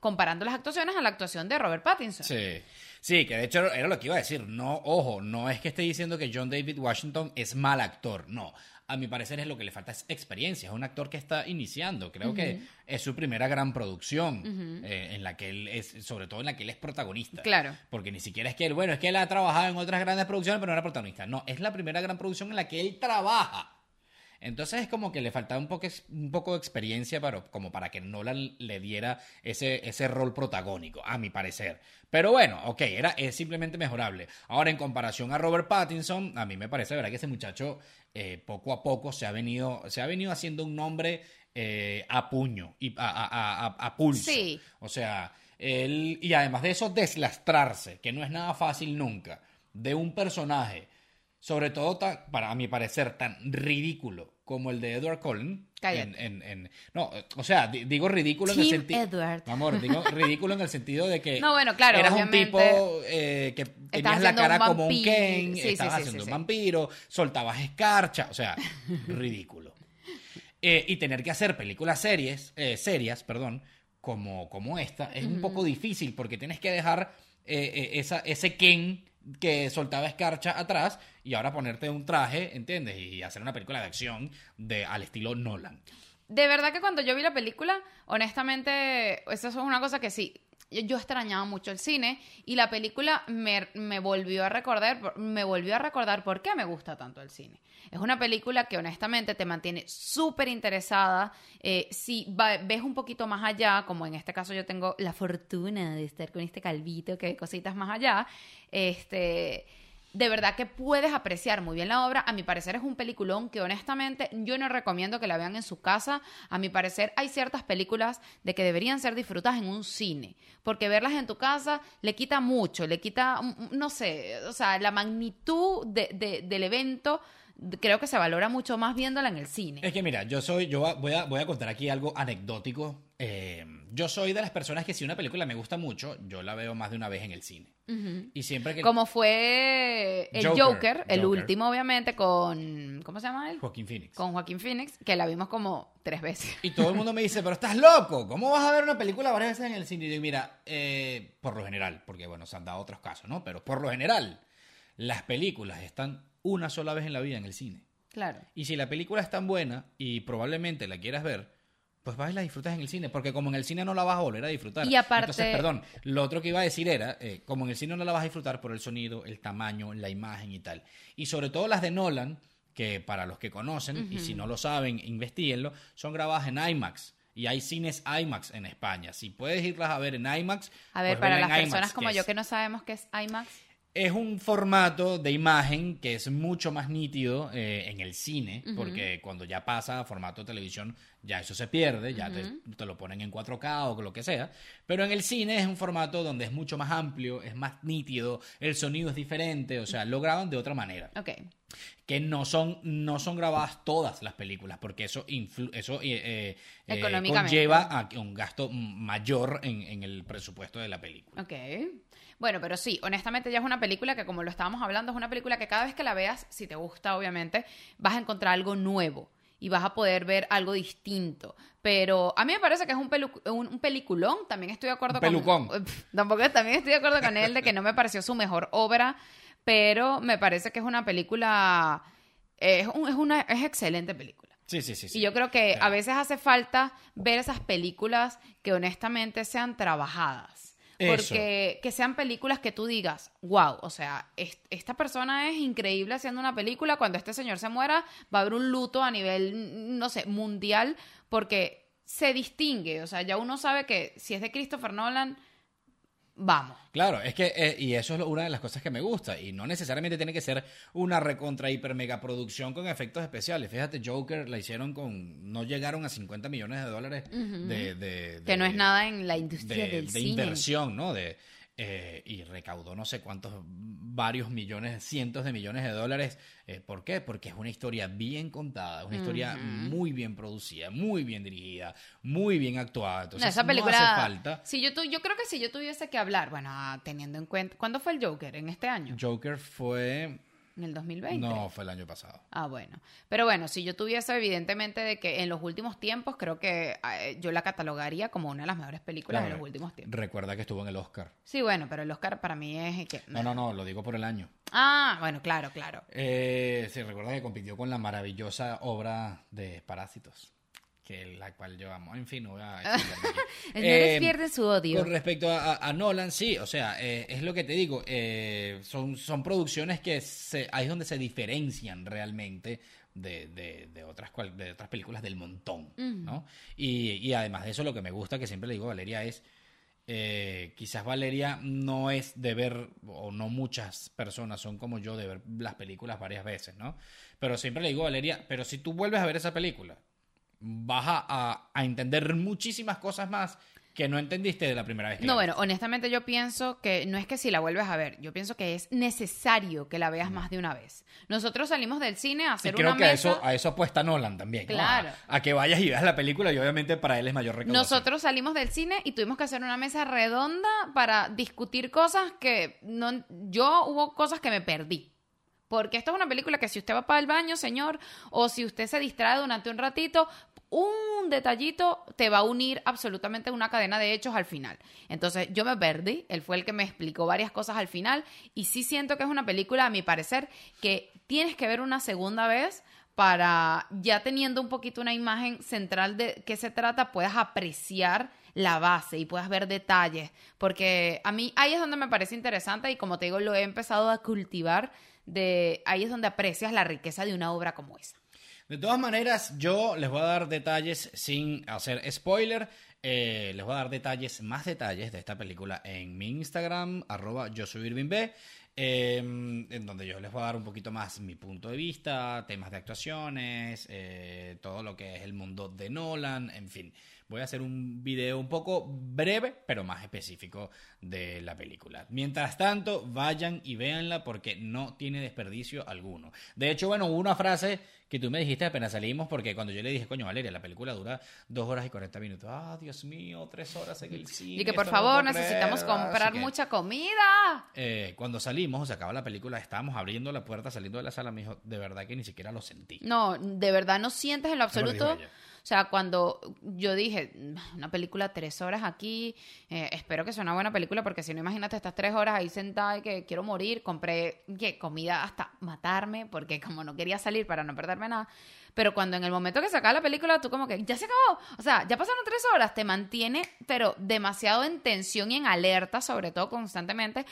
comparando las actuaciones a la actuación de Robert Pattinson. Sí. Sí, que de hecho era lo que iba a decir. No, ojo, no es que esté diciendo que John David Washington es mal actor. No. A mi parecer es lo que le falta es experiencia. Es un actor que está iniciando. Creo que es su primera gran producción eh, en la que él es, sobre todo en la que él es protagonista. Claro. Porque ni siquiera es que él, bueno, es que él ha trabajado en otras grandes producciones, pero no era protagonista. No, es la primera gran producción en la que él trabaja. Entonces es como que le faltaba un poco, un poco de experiencia para, como para que Nolan le diera ese, ese rol protagónico, a mi parecer. Pero bueno, ok, era, es simplemente mejorable. Ahora, en comparación a Robert Pattinson, a mí me parece, ¿verdad? Que ese muchacho eh, poco a poco se ha venido, se ha venido haciendo un nombre eh, a puño y a, a- a- pulso. Sí. O sea, él, y además de eso, deslastrarse, que no es nada fácil nunca, de un personaje, sobre todo tan- para a mi parecer, tan ridículo como el de Edward Cullen. Cállate. En, en- en- no, o sea, di- digo ridículo en el sentido. Edward. Amor, digo <laughs> ridículo en el sentido de que. No, bueno, claro, Eras un tipo eh, que tenías la cara un como un. Ken, Sí, estabas sí, haciendo un vampiro, soltabas escarcha, o sea, <laughs> ridículo. Eh, y tener que hacer películas series, eh, serias, perdón, como, como esta, es un poco difícil porque tienes que dejar eh, esa, ese Ken que soltaba escarcha atrás y ahora ponerte un traje, ¿entiendes? Y hacer una película de acción de, al estilo Nolan. De verdad que cuando yo vi la película, honestamente, eso es una cosa que sí, yo, extrañaba mucho el cine y la película me, me volvió a recordar, me volvió a recordar por qué me gusta tanto el cine. Es una película que honestamente te mantiene súper interesada. eh, si ves un poquito más allá, como en este caso yo tengo la fortuna de estar con este calvito que ve cositas más allá, este de verdad que puedes apreciar muy bien la obra. A mi parecer es un peliculón que honestamente yo no recomiendo que la vean en su casa. A mi parecer hay ciertas películas de que deberían ser disfrutadas en un cine, porque verlas en tu casa le quita mucho, le quita, mm, no sé, o sea, la magnitud de- de- del evento creo que se valora mucho más viéndola en el cine. Es que mira, yo soy, yo voy a, voy a contar aquí algo anecdótico. Eh, yo soy de las personas que si una película me gusta mucho, yo la veo más de una vez en el cine. Y siempre que... Como fue el Joker, Joker, el último obviamente con, ¿cómo se llama él? Joaquín Phoenix. Con Joaquín Phoenix, que la vimos como tres veces. Y todo el mundo me dice, pero estás loco, ¿cómo vas a ver una película varias veces en el cine? Y yo mira, eh, por lo general, porque bueno, se han dado otros casos, ¿no? Pero por lo general, las películas están una sola vez en la vida en el cine. Claro. Y si la película es tan buena y probablemente la quieras ver, pues vas y la disfrutas en el cine, porque como en el cine no la vas a volver a disfrutar. Y aparte- Entonces, perdón, lo otro que iba a decir era, eh, como en el cine no la vas a disfrutar por el sonido, el tamaño, la imagen y tal. Y sobre todo las de Nolan, que para los que conocen, y si no lo saben, investiguenlo, son grabadas en IMAX. Y hay cines IMAX en España. Si puedes irlas a ver en IMAX. A ver, pues para las IMAX, personas como yo que no sabemos qué es IMAX. Es un formato de imagen que es mucho más nítido eh, en el cine, porque cuando ya pasa a formato de televisión, ya eso se pierde, ya te, te lo ponen en 4K o lo que sea. Pero en el cine es un formato donde es mucho más amplio, es más nítido, el sonido es diferente, o sea, lo graban de otra manera. Ok. Que no son, no son grabadas todas las películas, porque eso, influ- eso eh, eh, conlleva a un gasto mayor en, en el presupuesto de la película. Ok. Bueno, pero sí, honestamente ya es una película que como lo estábamos hablando, es una película que cada vez que la veas, si te gusta obviamente, vas a encontrar algo nuevo y vas a poder ver algo distinto. Pero a mí me parece que es un, pelu- un, un peliculón, también estoy de acuerdo Un pelucón. <laughs> con... Tampoco, también estoy de acuerdo con él de que no me pareció su mejor obra, pero me parece que es una película... Es, un- es una es excelente película. Sí, sí, sí. sí. Y yo creo que Claro. a veces hace falta ver esas películas que honestamente sean trabajadas. Porque que sean películas que tú digas, wow, o sea, es- esta persona es increíble haciendo una película, cuando este señor se muera va a haber un luto a nivel, no sé, mundial, porque se distingue, o sea, ya uno sabe que si es de Christopher Nolan, vamos. Claro, es que, eh, y eso es lo- una de las cosas que me gusta, y no necesariamente tiene que ser una recontra hiper mega producción con efectos especiales. Fíjate, Joker la hicieron con, no llegaron a 50 millones de dólares de, de- Que no de- es nada en la industria de, del de cine. inversión, ¿no? De, eh, y recaudó no sé cuántos, varios millones, cientos de millones de dólares. Eh, ¿Por qué? Porque es una historia bien contada, una historia muy bien producida, muy bien dirigida, muy bien actuada. Entonces, No, esa no película. hace falta. Si yo, tu- yo creo que si yo tuviese que hablar, bueno, ah, teniendo en cuenta. ¿Cuándo fue el Joker? ¿En este año? Joker fue... ¿En el 2020? No, fue el año pasado. Ah, bueno. Pero bueno, si yo tuviese evidentemente de que en los últimos tiempos creo que eh, yo la catalogaría como una de las mejores películas Claro, de los últimos tiempos. Recuerda que estuvo en el Oscar. Sí, bueno, pero el Oscar para mí es que... No, no, no, lo digo por el año. Ah, bueno, claro, claro. Eh, sí, recuerda que compitió con la maravillosa obra de Parásitos, que la cual yo amo. En fin, no voy a <laughs> Eh, despierten su odio. Con respecto a, Nolan, sí, o sea, eh, es lo que te digo, eh, son, son producciones que se, ahí es donde se diferencian realmente de, de- de otras, cual- de otras películas del montón, ¿no? Y, y además de eso, lo que me gusta, que siempre le digo a Valeria, es, eh, quizás Valeria no es de ver, o no muchas personas son como yo de ver las películas varias veces, ¿no? Pero siempre le digo a Valeria, pero si tú vuelves a ver esa película, vas a, a- a entender muchísimas cosas más que no entendiste de la primera vez que No, la bueno, honestamente yo pienso que no es que si la vuelves a ver, yo pienso que es necesario que la Mm. veas más de una vez. Nosotros salimos del cine a Y hacer creo una que a eso, a eso apuesta Nolan también. ¿no? Claro. A, a que vayas y veas la película y obviamente para él es mayor recaudación. Nosotros salimos del cine y tuvimos que hacer una mesa redonda para discutir cosas que no, yo hubo cosas que me perdí. Porque esto es una película que si usted va para el baño, señor, o si usted se distrae durante un ratito, un detallito te va a unir absolutamente una cadena de hechos al final. Entonces yo me perdí, él fue el que me explicó varias cosas al final y sí siento que es una película, a mi parecer, que tienes que ver una segunda vez para ya teniendo un poquito una imagen central de qué se trata, puedas apreciar la base y puedas ver detalles, porque a mí ahí es donde me parece interesante y como te digo, lo he empezado a cultivar, de ahí es donde aprecias la riqueza de una obra como esa. De todas maneras, yo les voy a dar detalles sin hacer spoiler. Eh, les voy a dar detalles, más detalles de esta película en mi Instagram, arroba yo soy Irving B, eh, en donde yo les voy a dar un poquito más mi punto de vista, temas de actuaciones, eh, todo lo que es el mundo de Nolan, en fin. Voy a hacer un video un poco breve, pero más específico de la película. Mientras tanto, vayan y véanla porque no tiene desperdicio alguno. De hecho, bueno, hubo una frase que tú me dijiste apenas salimos, porque cuando yo le dije, coño, Valeria, la película dura dos horas y 40 minutos. Ah, Dios mío, tres horas en el cine. Y que por no lo favor necesitamos creer, comprar que, mucha comida. eh, cuando salimos, se acaba la película, estábamos abriendo la puerta, saliendo de la sala, me dijo, de verdad que ni siquiera lo sentí. No, de verdad no sientes en lo lo absoluto. ella. O sea, cuando yo dije, "Mm, una película tres horas aquí, eh, espero que sea una buena película, porque si no, imagínate, estas tres horas ahí sentada y que quiero morir, compré ¿qué? comida hasta matarme, porque como no quería salir para no perderme nada. Pero cuando en el momento que se la película, tú como que, ya se acabó. O sea, ya pasaron tres horas, te mantiene, pero demasiado en tensión y en alerta, sobre todo constantemente,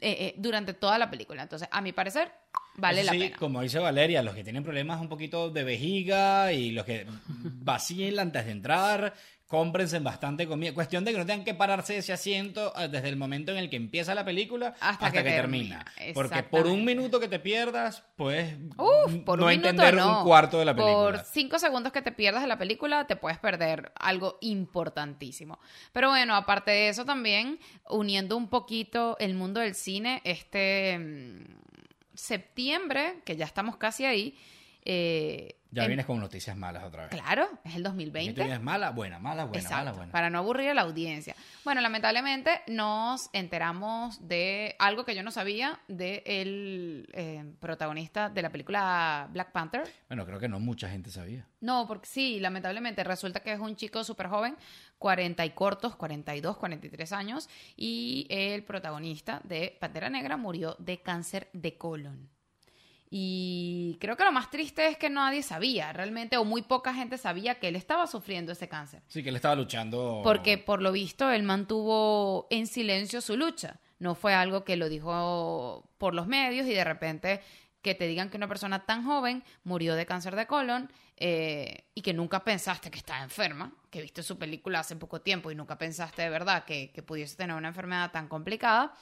eh, eh, durante toda la película. Entonces, a mi parecer, vale la sí, pena. Como dice Valeria, los que tienen problemas un poquito de vejiga y los que <laughs> vacíen antes de entrar, cómprense bastante comida. Cuestión de que no tengan que pararse de ese asiento eh, desde el momento en el que empieza la película Hasta hasta, que que, termina. Porque por un minuto que te pierdas, pues Uf, por no un minuto entender no. un cuarto de la Por película. cinco segundos que te pierdas de la película, te puedes perder algo importantísimo. Pero bueno, aparte de eso también, uniendo un poquito el mundo del cine, este mm, septiembre, que ya estamos casi ahí, eh, Ya vienes con noticias malas otra vez. Claro, es el Y tú 2020. vienes mala, buena, mala, buena, Exacto, mala, buena. para no aburrir a la audiencia. Bueno, lamentablemente nos enteramos de algo que yo no sabía de el eh, protagonista de la película Black Panther. Bueno, creo que no mucha gente sabía. No, porque sí, lamentablemente resulta que es un chico súper joven, 40 y cortos, 42, 43 años, y el protagonista de Pantera Negra murió de cáncer de colon. Y creo que lo más triste es que nadie sabía realmente, o muy poca gente sabía que él estaba sufriendo ese cáncer. Sí, que él estaba luchando. Porque por lo visto él mantuvo en silencio su lucha. No fue algo que lo dijo por los medios y de repente que te digan que una persona tan joven murió de cáncer de colon eh, y que nunca pensaste que estaba enferma, que viste su película hace poco tiempo y nunca pensaste de verdad que, que pudiese tener una enfermedad tan complicada.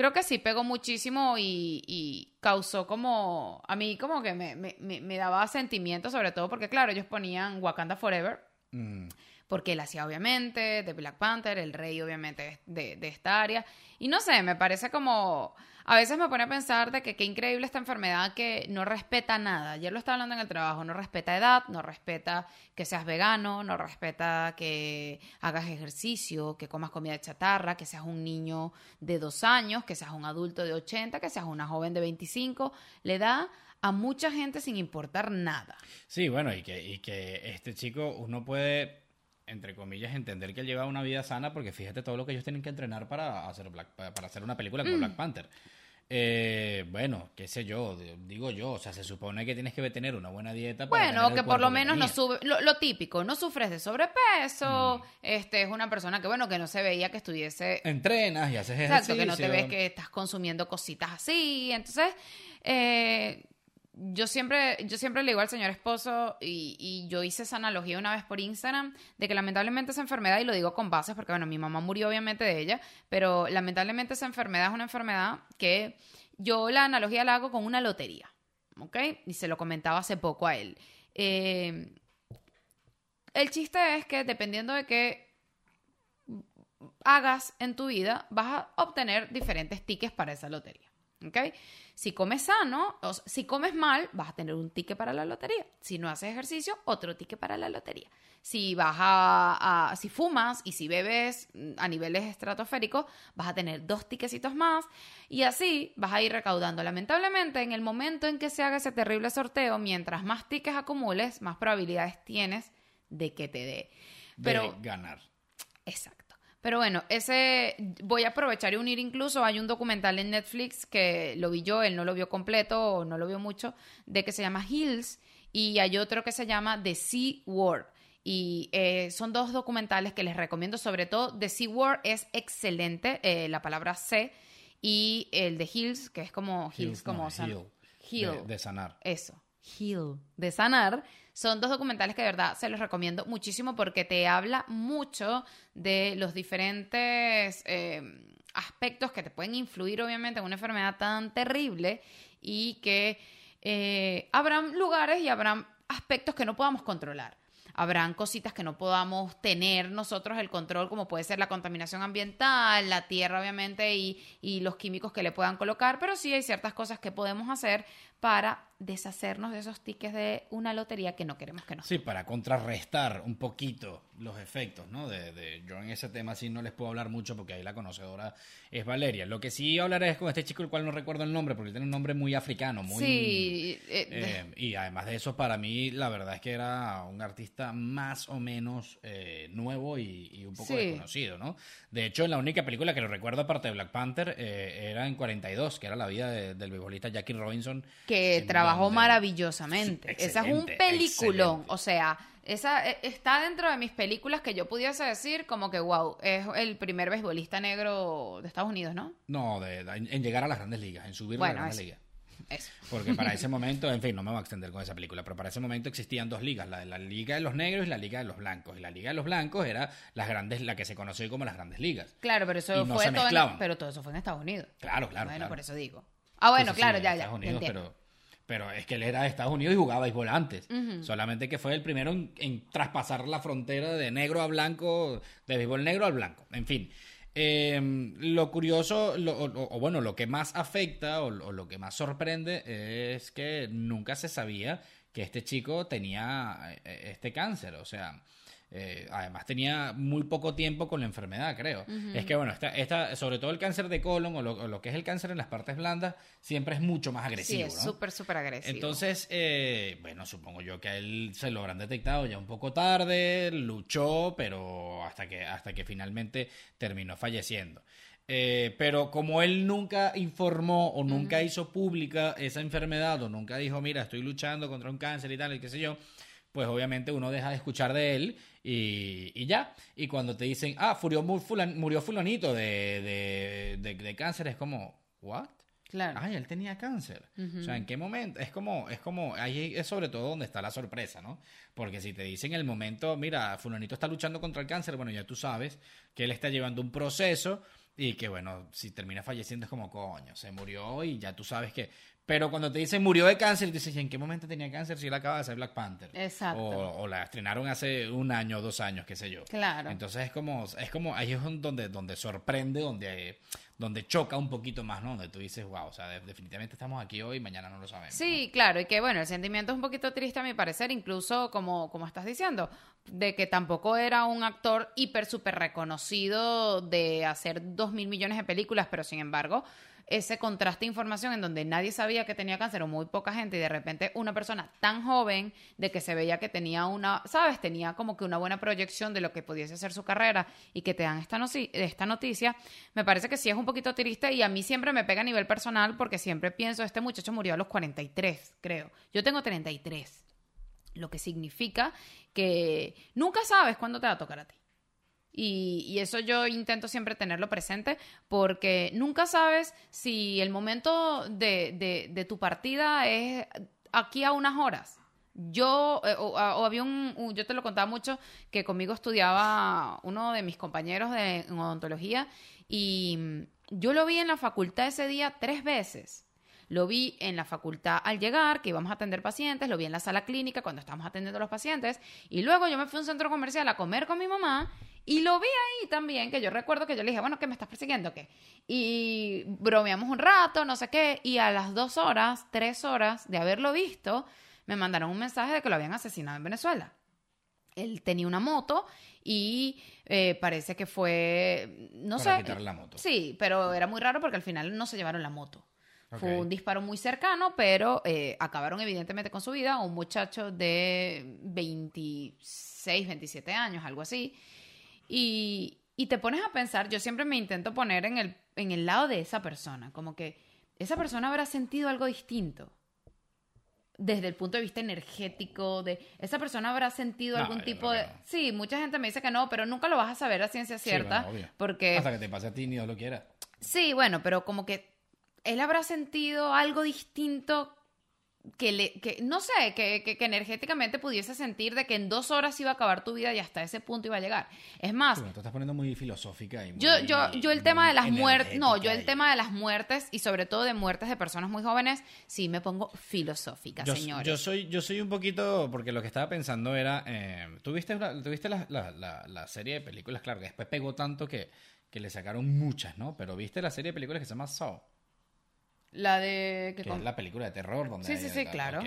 Creo que sí pegó muchísimo y, y causó como, a mí como que me, me, me, me daba sentimiento, sobre todo porque, claro, ellos ponían Wakanda Forever, Mm. porque él hacía obviamente de Black Panther, el rey obviamente de, de esta área. Y no sé, me parece como... A veces me pone a pensar de que qué increíble esta enfermedad que no respeta nada. Ayer lo estaba hablando en el trabajo, no respeta edad, no respeta que seas vegano, no respeta que hagas ejercicio, que comas comida de chatarra, que seas un niño de dos años, que seas un adulto de 80, que seas una joven de 25. Le da a mucha gente sin importar nada. Sí, bueno, y que, y que este chico, uno puede, entre comillas, entender que él lleva una vida sana, porque fíjate todo lo que ellos tienen que entrenar para hacer, Black, para hacer una película Mm. como Black Panther. Eh, bueno, qué sé yo, digo yo, o sea, se supone que tienes que tener una buena dieta para Bueno, que por lo menos no sube, lo, lo típico, no sufres de sobrepeso, Mm. este es una persona que bueno, que no se veía que estuviese Entrenas y haces Exacto, ejercicio. que no te ves que estás consumiendo cositas así. Entonces, eh, yo siempre, yo siempre le digo al señor esposo, y, y yo hice esa analogía una vez por Instagram, de que lamentablemente esa enfermedad, y lo digo con bases, porque bueno, mi mamá murió obviamente de ella, pero lamentablemente esa enfermedad es una enfermedad que yo la analogía la hago con una lotería, ¿ok? Y se lo comentaba hace poco a él. Eh, el chiste es que dependiendo de qué hagas en tu vida, vas a obtener diferentes tickets para esa lotería. ¿Ok? Si comes sano, o si comes mal, vas a tener un ticket para la lotería. Si no haces ejercicio, otro ticket para la lotería. Si vas a, a- si fumas y si bebes mm, a niveles estratosféricos, vas a tener dos tickecitos más y así vas a ir recaudando. Lamentablemente, en el momento en que se haga ese terrible sorteo, mientras más tickets acumules, más probabilidades tienes de que te dé. Pero de ganar. Exacto. Pero bueno, ese voy a aprovechar y unir incluso, hay un documental en Netflix que lo vi yo, él no lo vio completo o no lo vio mucho, de que se llama Hills y hay otro que se llama The Sea War. Y eh, son dos documentales que les recomiendo, sobre todo The Sea War es excelente, eh, la palabra C, y el de Hills, que es como Hills, Hills, no, como san- heal. Heal. De, de sanar. Eso, Heal, de sanar. Son dos documentales que de verdad se los recomiendo muchísimo porque te habla mucho de los diferentes eh, aspectos que te pueden influir obviamente en una enfermedad tan terrible y que eh, habrán lugares y habrán aspectos que no podamos controlar. Habrán cositas que no podamos tener nosotros el control, como puede ser la contaminación ambiental, la tierra, obviamente, y, y los químicos que le puedan colocar, pero sí hay ciertas cosas que podemos hacer para deshacernos de esos tickets de una lotería que no queremos que nos Sí, para contrarrestar un poquito los efectos, ¿no? De, de- yo en ese tema sí no les puedo hablar mucho porque ahí la conocedora es Valeria. Lo que sí hablaré es con este chico el cual no recuerdo el nombre porque tiene un nombre muy africano, muy... Sí, eh, Eh, y además de eso, para mí, la verdad es que era un artista más o menos eh, nuevo y, y un poco Sí. desconocido, ¿no? De hecho, en la única película que lo recuerdo aparte de Black Panther eh, era en 42, que era la vida de- del beisbolista Jackie Robinson. Que trabajó donde- maravillosamente. Sí, Esa es un peliculón. excelente. O sea, esa eh, está dentro de mis películas que yo pudiese decir como que, wow, es el primer beisbolista negro de Estados Unidos, ¿no? No, de, de- en llegar a las grandes ligas, en subir a las grandes eso. ligas. Eso. Porque para <laughs> ese momento, en fin, no me voy a extender con esa película, pero para ese momento existían dos ligas, la de la Liga de los Negros y la Liga de los Blancos. Y la Liga de los Blancos era las grandes, la que se conoció como las grandes ligas. Claro, pero eso no fue todo en, pero todo eso fue en Estados Unidos. Claro, claro. bueno, claro. por eso digo. Ah, bueno, Sí, sí, claro, sí, ya, ya. Unidos, pero, pero es que él era de Estados Unidos y jugaba béisbol antes. Solamente que fue el primero en, en traspasar la frontera de negro a blanco, de béisbol negro al blanco. En fin. eh, lo curioso, lo- o, o bueno, lo que más afecta o, o lo que más sorprende es que nunca se sabía que este chico tenía eh, este cáncer. O sea, eh, además tenía muy poco tiempo con la enfermedad, creo. Es que, bueno, esta, esta, sobre todo el cáncer de colon o lo, o lo que es el cáncer en las partes blandas, siempre es mucho más Sí, agresivo. es ¿no? súper, súper agresivo. Entonces, eh, bueno, supongo yo que a él se lo habrán detectado ya un poco tarde, luchó, pero hasta que, hasta que finalmente terminó falleciendo. Eh, pero como él nunca informó o nunca hizo pública esa enfermedad o nunca dijo, mira, estoy luchando contra un cáncer y tal, y qué sé yo, pues obviamente uno deja de escuchar de él y, y ya. Y cuando te dicen, ah, murió, mu- fulan- murió fulanito de, de, de, de cáncer, es como, ¿what? Claro. Ay, él tenía cáncer. O sea, ¿en qué momento? Es como, es como, ahí es sobre todo donde está la sorpresa, ¿no? Porque si te dicen el momento, mira, fulanito está luchando contra el cáncer, bueno, ya tú sabes que él está llevando un proceso y que, bueno, si termina falleciendo es como, coño, se murió y ya tú sabes que... Pero cuando te dicen murió de cáncer, dices, ¿en qué momento tenía cáncer si él acaba de ser Black Panther? Exacto. O, o la estrenaron hace un año o dos años, qué sé yo. Claro. Entonces es como, es como, ahí es donde, donde sorprende, donde, donde choca un poquito más, ¿no? Donde tú dices, wow, o sea, de- definitivamente estamos aquí hoy y mañana no lo sabemos. Sí, claro, y que bueno, el sentimiento es un poquito triste a mi parecer, incluso como, como estás diciendo, de que tampoco era un actor hiper, súper reconocido de hacer dos mil millones de películas, pero sin embargo, ese contraste de información en donde nadie sabía que tenía cáncer o muy poca gente y de repente una persona tan joven de que se veía que tenía una, sabes, tenía como que una buena proyección de lo que pudiese ser su carrera y que te dan esta, noticia, me parece que sí es un poquito triste y a mí siempre me pega a nivel personal porque siempre pienso, este muchacho murió a los 43, creo. Yo tengo 33, lo que significa que nunca sabes cuándo te va a tocar a ti. Y, eso yo intento siempre tenerlo presente porque nunca sabes si el momento de, de- tu partida es aquí a unas horas. Yo, eh, o, había un, un- yo te lo contaba mucho, que conmigo estudiaba uno de mis compañeros de en odontología y mm, yo lo vi en la facultad ese día tres veces. Lo vi en la facultad al llegar, que íbamos a atender pacientes, lo vi en la sala clínica cuando estábamos atendiendo a los pacientes, y luego yo me fui a un centro comercial a comer con mi mamá y lo vi ahí también, que yo recuerdo que yo le dije, bueno, ¿qué me estás persiguiendo? ¿Qué? Y bromeamos un rato, no sé qué, y a las dos horas, tres horas de haberlo visto, me mandaron un mensaje de que lo habían asesinado en Venezuela. Él tenía una moto y eh, parece que fue, no Para sé. la moto. Sí, pero era muy raro porque al final no se llevaron la moto. Fue un disparo muy cercano, pero eh, acabaron evidentemente con su vida. Un muchacho de 26, 27 años, algo así. Y, y te pones a pensar, yo siempre me intento poner en el, en el lado de esa persona, como que esa persona habrá sentido algo distinto. Desde el punto de vista energético, de esa persona habrá sentido No, algún tipo de... no. Sí, mucha gente me dice que no, pero nunca lo vas a saber a ciencia Sí, cierta, bueno, obvio. porque... Hasta que te pase a ti ni Dios lo quiera. Sí, bueno, pero como que él habrá sentido algo distinto que le, que, no sé, que, que, que energéticamente pudiese sentir de que en dos horas iba a acabar tu vida y hasta ese punto iba a llegar. Es más, bueno, te estás poniendo muy filosófica y muy- yo, yo, yo el tema de las muertes, no, yo el y- tema de las muertes y sobre todo de muertes de personas muy jóvenes, sí me pongo filosófica, Yo, señores. yo soy, yo soy un poquito, porque lo que estaba pensando era, eh, ¿tuviste, la, tuviste la, la- la- la serie de películas? Claro, que después pegó tanto que, que le sacaron muchas, ¿no? Pero ¿viste la serie de películas que se llama Saw? La de... Que Que con- es la película de terror donde... Sí, sí, sí, claro.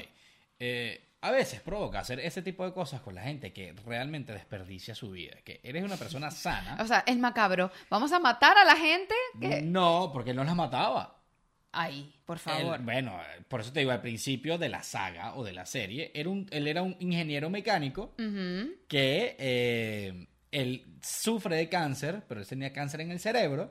Eh, a veces provoca hacer ese tipo de cosas con la gente que realmente desperdicia su vida. Que eres una persona <laughs> sana. O sea, es macabro. Vamos a matar a la gente que... No, porque él no las mataba. Ay, por Él- favor. bueno, por eso te digo, al principio de la saga o de la serie, era un, él era un ingeniero mecánico que eh, él sufre de cáncer, pero él tenía cáncer en el cerebro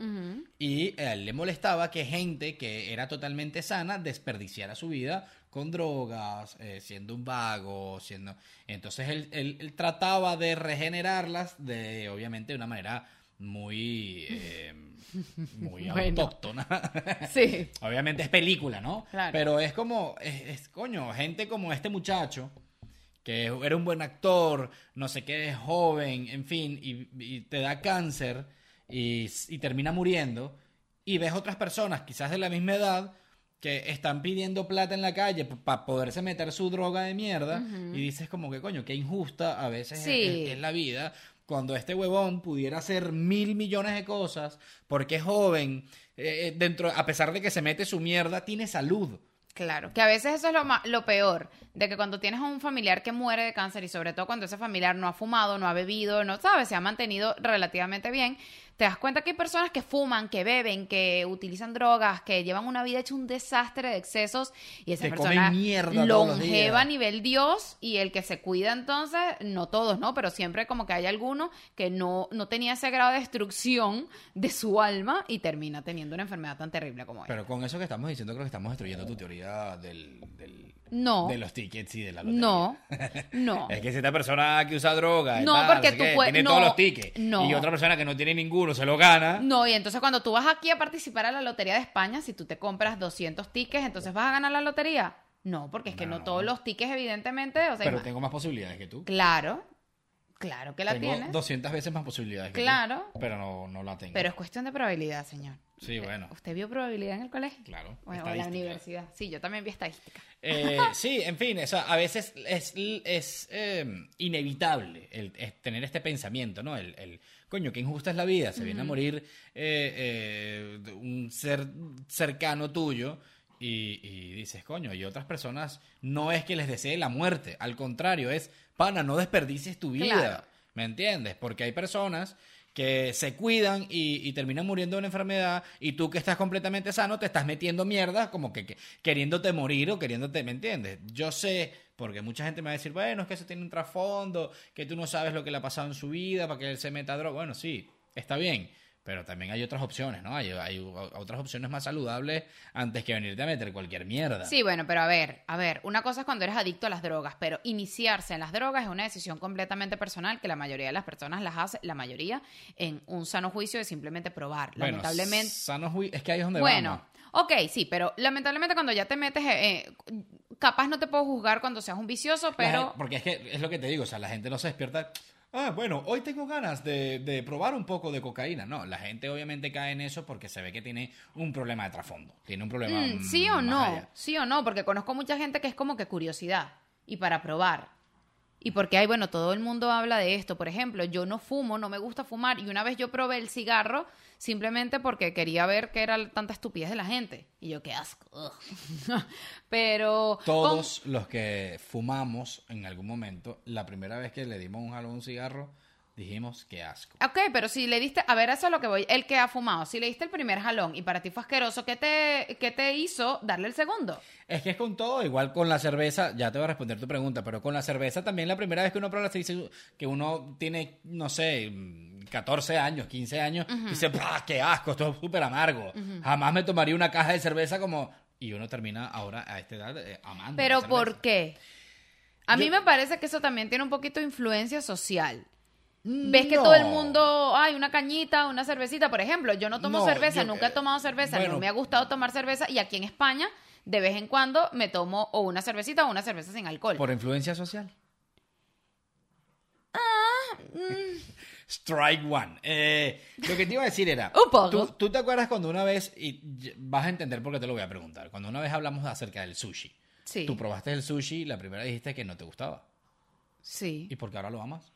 y a él le molestaba que gente que era totalmente sana desperdiciara su vida con drogas, eh, siendo un vago, siendo... Entonces él, él- él trataba de regenerarlas de, obviamente, de una manera muy... eh, <laughs> muy Bueno. autóctona. <laughs> Sí. Obviamente es película, ¿no? Claro. Pero es como, es, es, coño, gente como este muchacho, que era un buen actor, no sé qué, es joven, en fin, y, y te da cáncer y, y termina muriendo, y ves otras personas, quizás de la misma edad, que están pidiendo plata en la calle para poderse meter su droga de mierda, y dices como que, coño, qué injusta a veces es- Sí. es- es la vida cuando este huevón pudiera hacer mil millones de cosas porque es joven, eh, eh, dentro, a pesar de que se mete su mierda, tiene salud. Claro, que a veces eso es lo, lo peor, de que cuando tienes a un familiar que muere de cáncer y sobre todo cuando ese familiar no ha fumado, no ha bebido, no sabes, se ha mantenido relativamente bien, te das cuenta que hay personas que fuman, que beben, que utilizan drogas, que llevan una vida hecha un desastre de excesos y esa Que persona mierda longeva a nivel Dios y el que se cuida entonces, no todos, ¿no? Pero siempre como que hay alguno que no, no tenía ese grado de destrucción de su alma y termina teniendo una enfermedad tan terrible como esta. Pero con eso que estamos diciendo, creo que estamos destruyendo tu teoría del, del, No. de los tickets y de la lotería. No, <laughs> no. Es que si esta persona que usa droga No, porque sé tú qué, puedes- tiene no, todos los tickets no. y otra persona que no tiene ninguno se lo gana. No, y entonces cuando tú vas aquí a participar a la Lotería de España, si tú te compras 200 tickets, entonces vas a ganar la lotería. No, porque es que no, No. todos los tickets, evidentemente, o sea, pero tengo más posibilidades que tú. claro, claro que la tengo tienes, 200 veces más posibilidades que tú. Claro. Pero no, no la tengo. pero es cuestión de probabilidad, señor. Sí, bueno. ¿Usted vio probabilidad en el colegio? Claro. O en la universidad. Sí, yo también vi estadística. Eh, <laughs> sí, en fin, o sea, a veces es, es eh, inevitable el, es tener este pensamiento, ¿no? El, el, coño, qué injusta es la vida, se viene a morir eh, eh, un ser cercano tuyo y, y dices, coño, y otras personas no es que les desee la muerte, al contrario, es, pana, no desperdicies tu vida, Claro. ¿me entiendes? Porque hay personas que se cuidan y, y terminan muriendo de una enfermedad y tú que estás completamente sano te estás metiendo mierda como que, que queriéndote morir o queriéndote, ¿me entiendes? Yo sé, porque mucha gente me va a decir, bueno, es que eso tiene un trasfondo, que tú no sabes lo que le ha pasado en su vida para que él se meta a droga. Bueno, sí, está bien. Pero también hay otras opciones, ¿no? Hay, hay otras opciones más saludables antes que venirte a meter cualquier mierda. Sí, bueno, pero a ver, a ver, una cosa es cuando eres adicto a las drogas, pero iniciarse en las drogas es una decisión completamente personal que la mayoría de las personas las hace, la mayoría, en un sano juicio de simplemente probar. Bueno, Lamentablemente. sano ju- es que ahí es donde Bueno, vamos. ok, sí, pero lamentablemente cuando ya te metes, eh, eh, capaz no te puedo juzgar cuando seas un vicioso, pero... gen- porque es que es lo que te digo, o sea, la gente no se despierta. Ah, bueno, hoy tengo ganas de, de probar un poco de cocaína. No, la gente obviamente cae en eso porque se ve que tiene un problema de trasfondo. Tiene un problema. Mm, sí o no, allá. sí o no, porque conozco mucha gente que es como que curiosidad y para probar. Y porque hay, bueno, todo el mundo habla de esto. Por ejemplo, yo no fumo, no me gusta fumar. Y una vez yo probé el cigarro simplemente porque quería ver qué era tanta estupidez de la gente. Y yo, qué asco. <laughs> Pero... Todos los que fumamos en algún momento, la primera vez que le dimos un jalón a un cigarro, dijimos qué asco. Ok, pero si le diste, a ver, eso es lo que voy, el que ha fumado, si le diste el primer jalón y para ti fue asqueroso, ¿qué te, qué te hizo darle el segundo? Es que es con todo, igual con la cerveza, ya te voy a responder tu pregunta, pero con la cerveza también la primera vez que uno prueba, se dice que uno tiene, no sé, mm, 14 años, 15 años, dice, ¡pah, qué asco! Esto es súper amargo. Jamás me tomaría una caja de cerveza como... Y uno termina ahora a esta edad eh, amando. Pero ¿por qué? A mí me parece que eso también tiene un poquito de influencia social. Ves que todo el mundo, ay, una cañita, una cervecita, por ejemplo, yo no tomo No, cerveza, yo- nunca he tomado cerveza, bueno. no me ha gustado tomar cerveza y aquí en España de vez en cuando me tomo o una cervecita o una cerveza sin alcohol. ¿Por influencia social? Ah, <laughs> mm. Strike one. Eh, lo que te iba a decir era... <laughs> Un poco. ¿tú, tú te acuerdas cuando una vez, y y vas a entender por qué te lo voy a preguntar, cuando una vez hablamos acerca del sushi. Sí. Tú probaste el sushi y la primera dijiste que no te gustaba. Sí. ¿Y por qué ahora lo amas?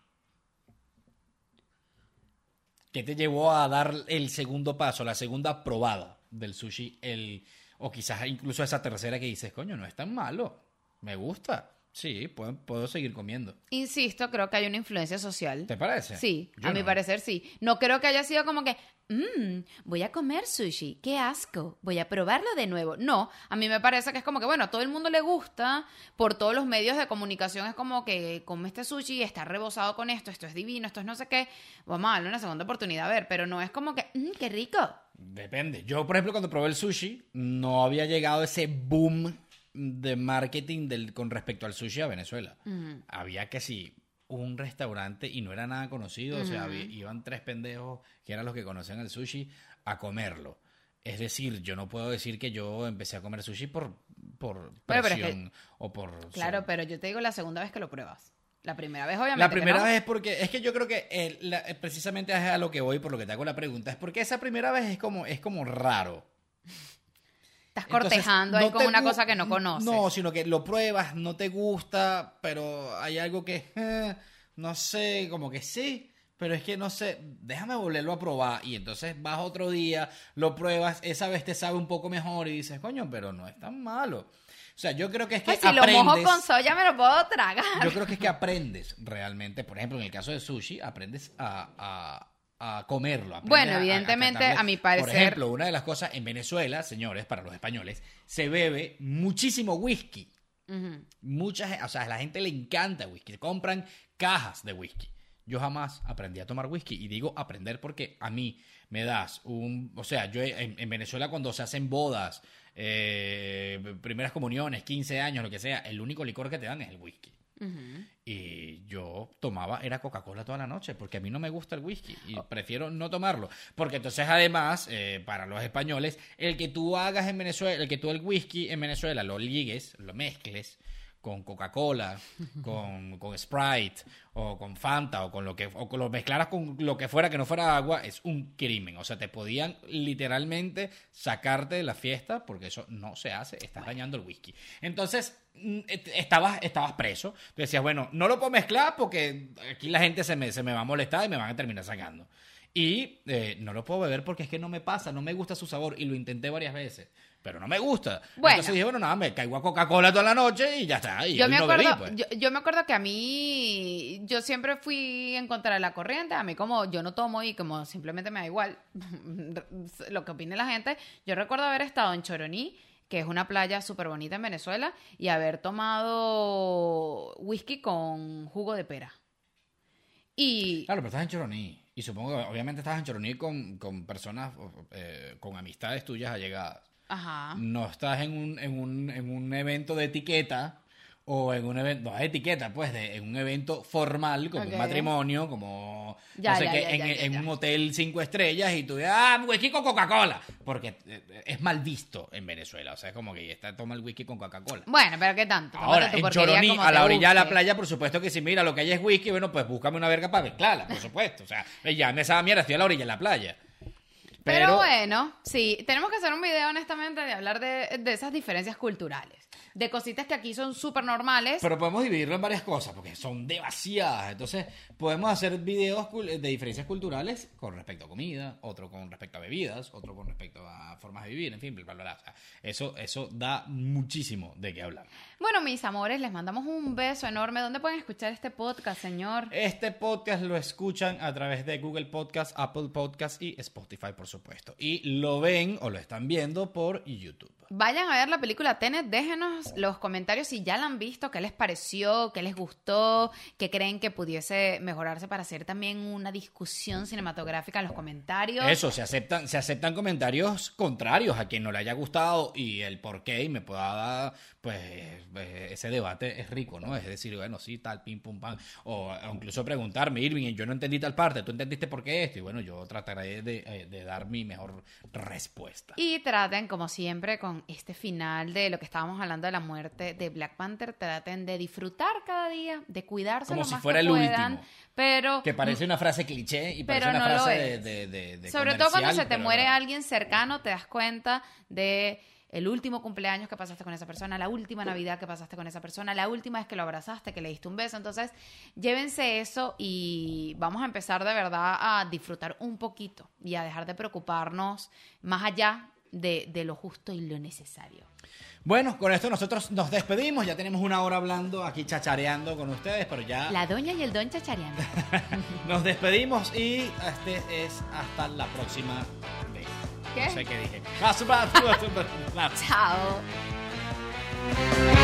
¿Qué te llevó a dar el segundo paso, la segunda probada del sushi? El, o quizás incluso esa tercera que dices, coño, no es tan malo. Me gusta. Sí, puedo, puedo seguir comiendo. Insisto, creo que hay una influencia social. ¿Te parece? Sí, Yo a mi parecer sí. No creo que haya sido como que, mmm, voy a comer sushi, qué asco, voy a probarlo de nuevo. No, a mí me parece que es como que, bueno, a todo el mundo le gusta, por todos los medios de comunicación es como que come este sushi, está rebosado con esto, esto es divino, esto es no sé qué, vamos a darle una segunda oportunidad a ver, pero no es como que, mmm, qué rico. Depende. Yo, por ejemplo, cuando probé el sushi, no había llegado ese boom de marketing del, con respecto al sushi a Venezuela. Había que sí, un restaurante y no era nada conocido, o sea, había- iban tres pendejos que eran los que conocían el sushi a comerlo. Es decir, yo no puedo decir que yo empecé a comer sushi por, por pero es que- presión o por... Claro, pero yo te digo la segunda vez que lo pruebas. La primera vez, obviamente. La primera no. vez es porque, es que yo creo que la- eh, precisamente es a lo que voy, por lo que te hago la pregunta, es porque esa primera vez es como, es como raro. Estás Entonces, cortejando ahí no con una cosa que no conoces. No, sino que lo pruebas, no te gusta, pero hay algo que, eh, no sé, como que sí, pero es que no sé, déjame volverlo a probar. Y entonces vas otro día, lo pruebas, esa vez te sabe un poco mejor y dices, coño, pero no es tan malo. O sea, yo creo que es que Pues si lo mojo con soya me lo puedo tragar. yo creo que es que aprendes realmente, por ejemplo, en el caso de sushi, aprendes a, a- a comerlo. Bueno, a- a- evidentemente, catarle. a mi Por parecer- ejemplo, una de las cosas en Venezuela, señores, para los españoles, se bebe muchísimo whisky. Ujú. Mucha, gen- o sea, a la gente le encanta whisky. Compran cajas de whisky. Yo jamás aprendí a tomar whisky. Y digo aprender porque a mí me das un, o sea, yo en, en Venezuela cuando se hacen bodas, eh, primeras comuniones, 15 años, lo que sea, el único licor que te dan es el whisky. Y yo tomaba, era Coca-Cola toda la noche, porque a mí no me gusta el whisky y prefiero no tomarlo. Porque entonces, además, eh, para los españoles, el que tú hagas en Venezuela, el que tú el whisky en Venezuela lo ligues, lo mezcles con Coca-Cola, <laughs> con, con Sprite o con Fanta o con lo que o con lo mezclaras con lo que fuera que no fuera agua es un crimen, o sea, te podían literalmente sacarte de la fiesta porque eso no se hace, estás dañando el whisky. Entonces, mm, estabas estabas preso, Tú decías, bueno, no lo puedo mezclar porque aquí la gente se me, se me va a molestar y me van a terminar sacando. Y eh, no lo puedo beber porque es que no me pasa, no me gusta su sabor y lo intenté varias veces. Pero no me gusta. Bueno. Entonces dije, bueno, nada, me caigo a Coca-Cola toda la noche y ya está. Y Yo me, acuerdo, pues. yo, yo me acuerdo que a mí, yo siempre fui en contra de la corriente, a mí como yo no tomo y como simplemente me da igual <laughs> lo que opine la gente, yo recuerdo haber estado en Choroní, que es una playa súper bonita en Venezuela, y haber tomado whisky con jugo de pera. Y Claro, pero estás en Choroní. Y supongo que obviamente estás en Choroní con, con personas, eh, con amistades tuyas allegadas. Ajá. No estás en un, en un, en un evento de etiqueta o en un evento, no es etiqueta, pues, de, en un evento formal, como un matrimonio, como, Ya, no sé ya, qué, ya, en, un hotel cinco estrellas y tú, ah, whisky con Coca-Cola. Porque eh, es mal visto en Venezuela. O sea, es como que está, toma el whisky con Coca-Cola. Bueno, pero ¿qué tanto? Ahora, en Choroní, a la orilla de la playa, por supuesto que si mira lo que hay es whisky, bueno, pues búscame una verga para mezclarla, por supuesto. O sea, ya me esa mierda, estoy a la orilla de la playa. Pero, Pero, bueno, sí, tenemos que hacer un video honestamente de hablar de, de esas diferencias culturales. De cositas que aquí son súper normales. pero podemos dividirlo en varias cosas, porque son demasiadas. Entonces, podemos hacer videos de diferencias culturales con respecto a comida, otro con respecto a bebidas, otro con respecto a formas de vivir, en fin, bla, bla, bla. O sea, eso, eso da muchísimo de qué hablar. Bueno, mis amores, les mandamos un beso enorme. ¿Dónde pueden escuchar este podcast, señor? Este podcast lo escuchan a través de Google Podcast, Apple Podcast y Spotify, por supuesto. Y lo ven o lo están viendo por YouTube. Vayan a ver la película Tenet, déjenos los comentarios si ya la han visto, qué les pareció, qué les gustó, qué creen que pudiese mejorarse para hacer también una discusión cinematográfica en los comentarios. Eso, se aceptan, se aceptan comentarios contrarios a quien no le haya gustado y el por qué y me pueda dar, pues, eh, ese debate es rico, ¿no? Es decir, bueno, sí, tal, pim, pum, pam. O, incluso preguntarme, Irving, yo no entendí tal parte, tú entendiste por qué esto. Y bueno, yo trataré de, eh, de dar mi mejor respuesta. Y traten, como siempre, con este final de lo que estábamos hablando de la muerte de Black Panther, traten de disfrutar cada día, de cuidarse Como lo si más fuera que el puedan, último. pero Que parece una frase cliché y parece Pero una no frase de, es. de, de- de sobre todo cuando se te pero muere alguien cercano, te das cuenta de el último cumpleaños que pasaste con esa persona, la última Navidad que pasaste con esa persona, la última vez que lo abrazaste, que le diste un beso. Entonces, llévense eso y vamos a empezar de verdad a disfrutar un poquito y a dejar de preocuparnos más allá de, de lo justo y lo necesario. Bueno, con esto nosotros nos despedimos. Ya tenemos una hora hablando aquí chachareando con ustedes, pero ya La doña y el don chachareando. <laughs> nos despedimos y este es hasta la próxima vez. ¿Qué? No sé qué dije. <laughs> Chao. <laughs>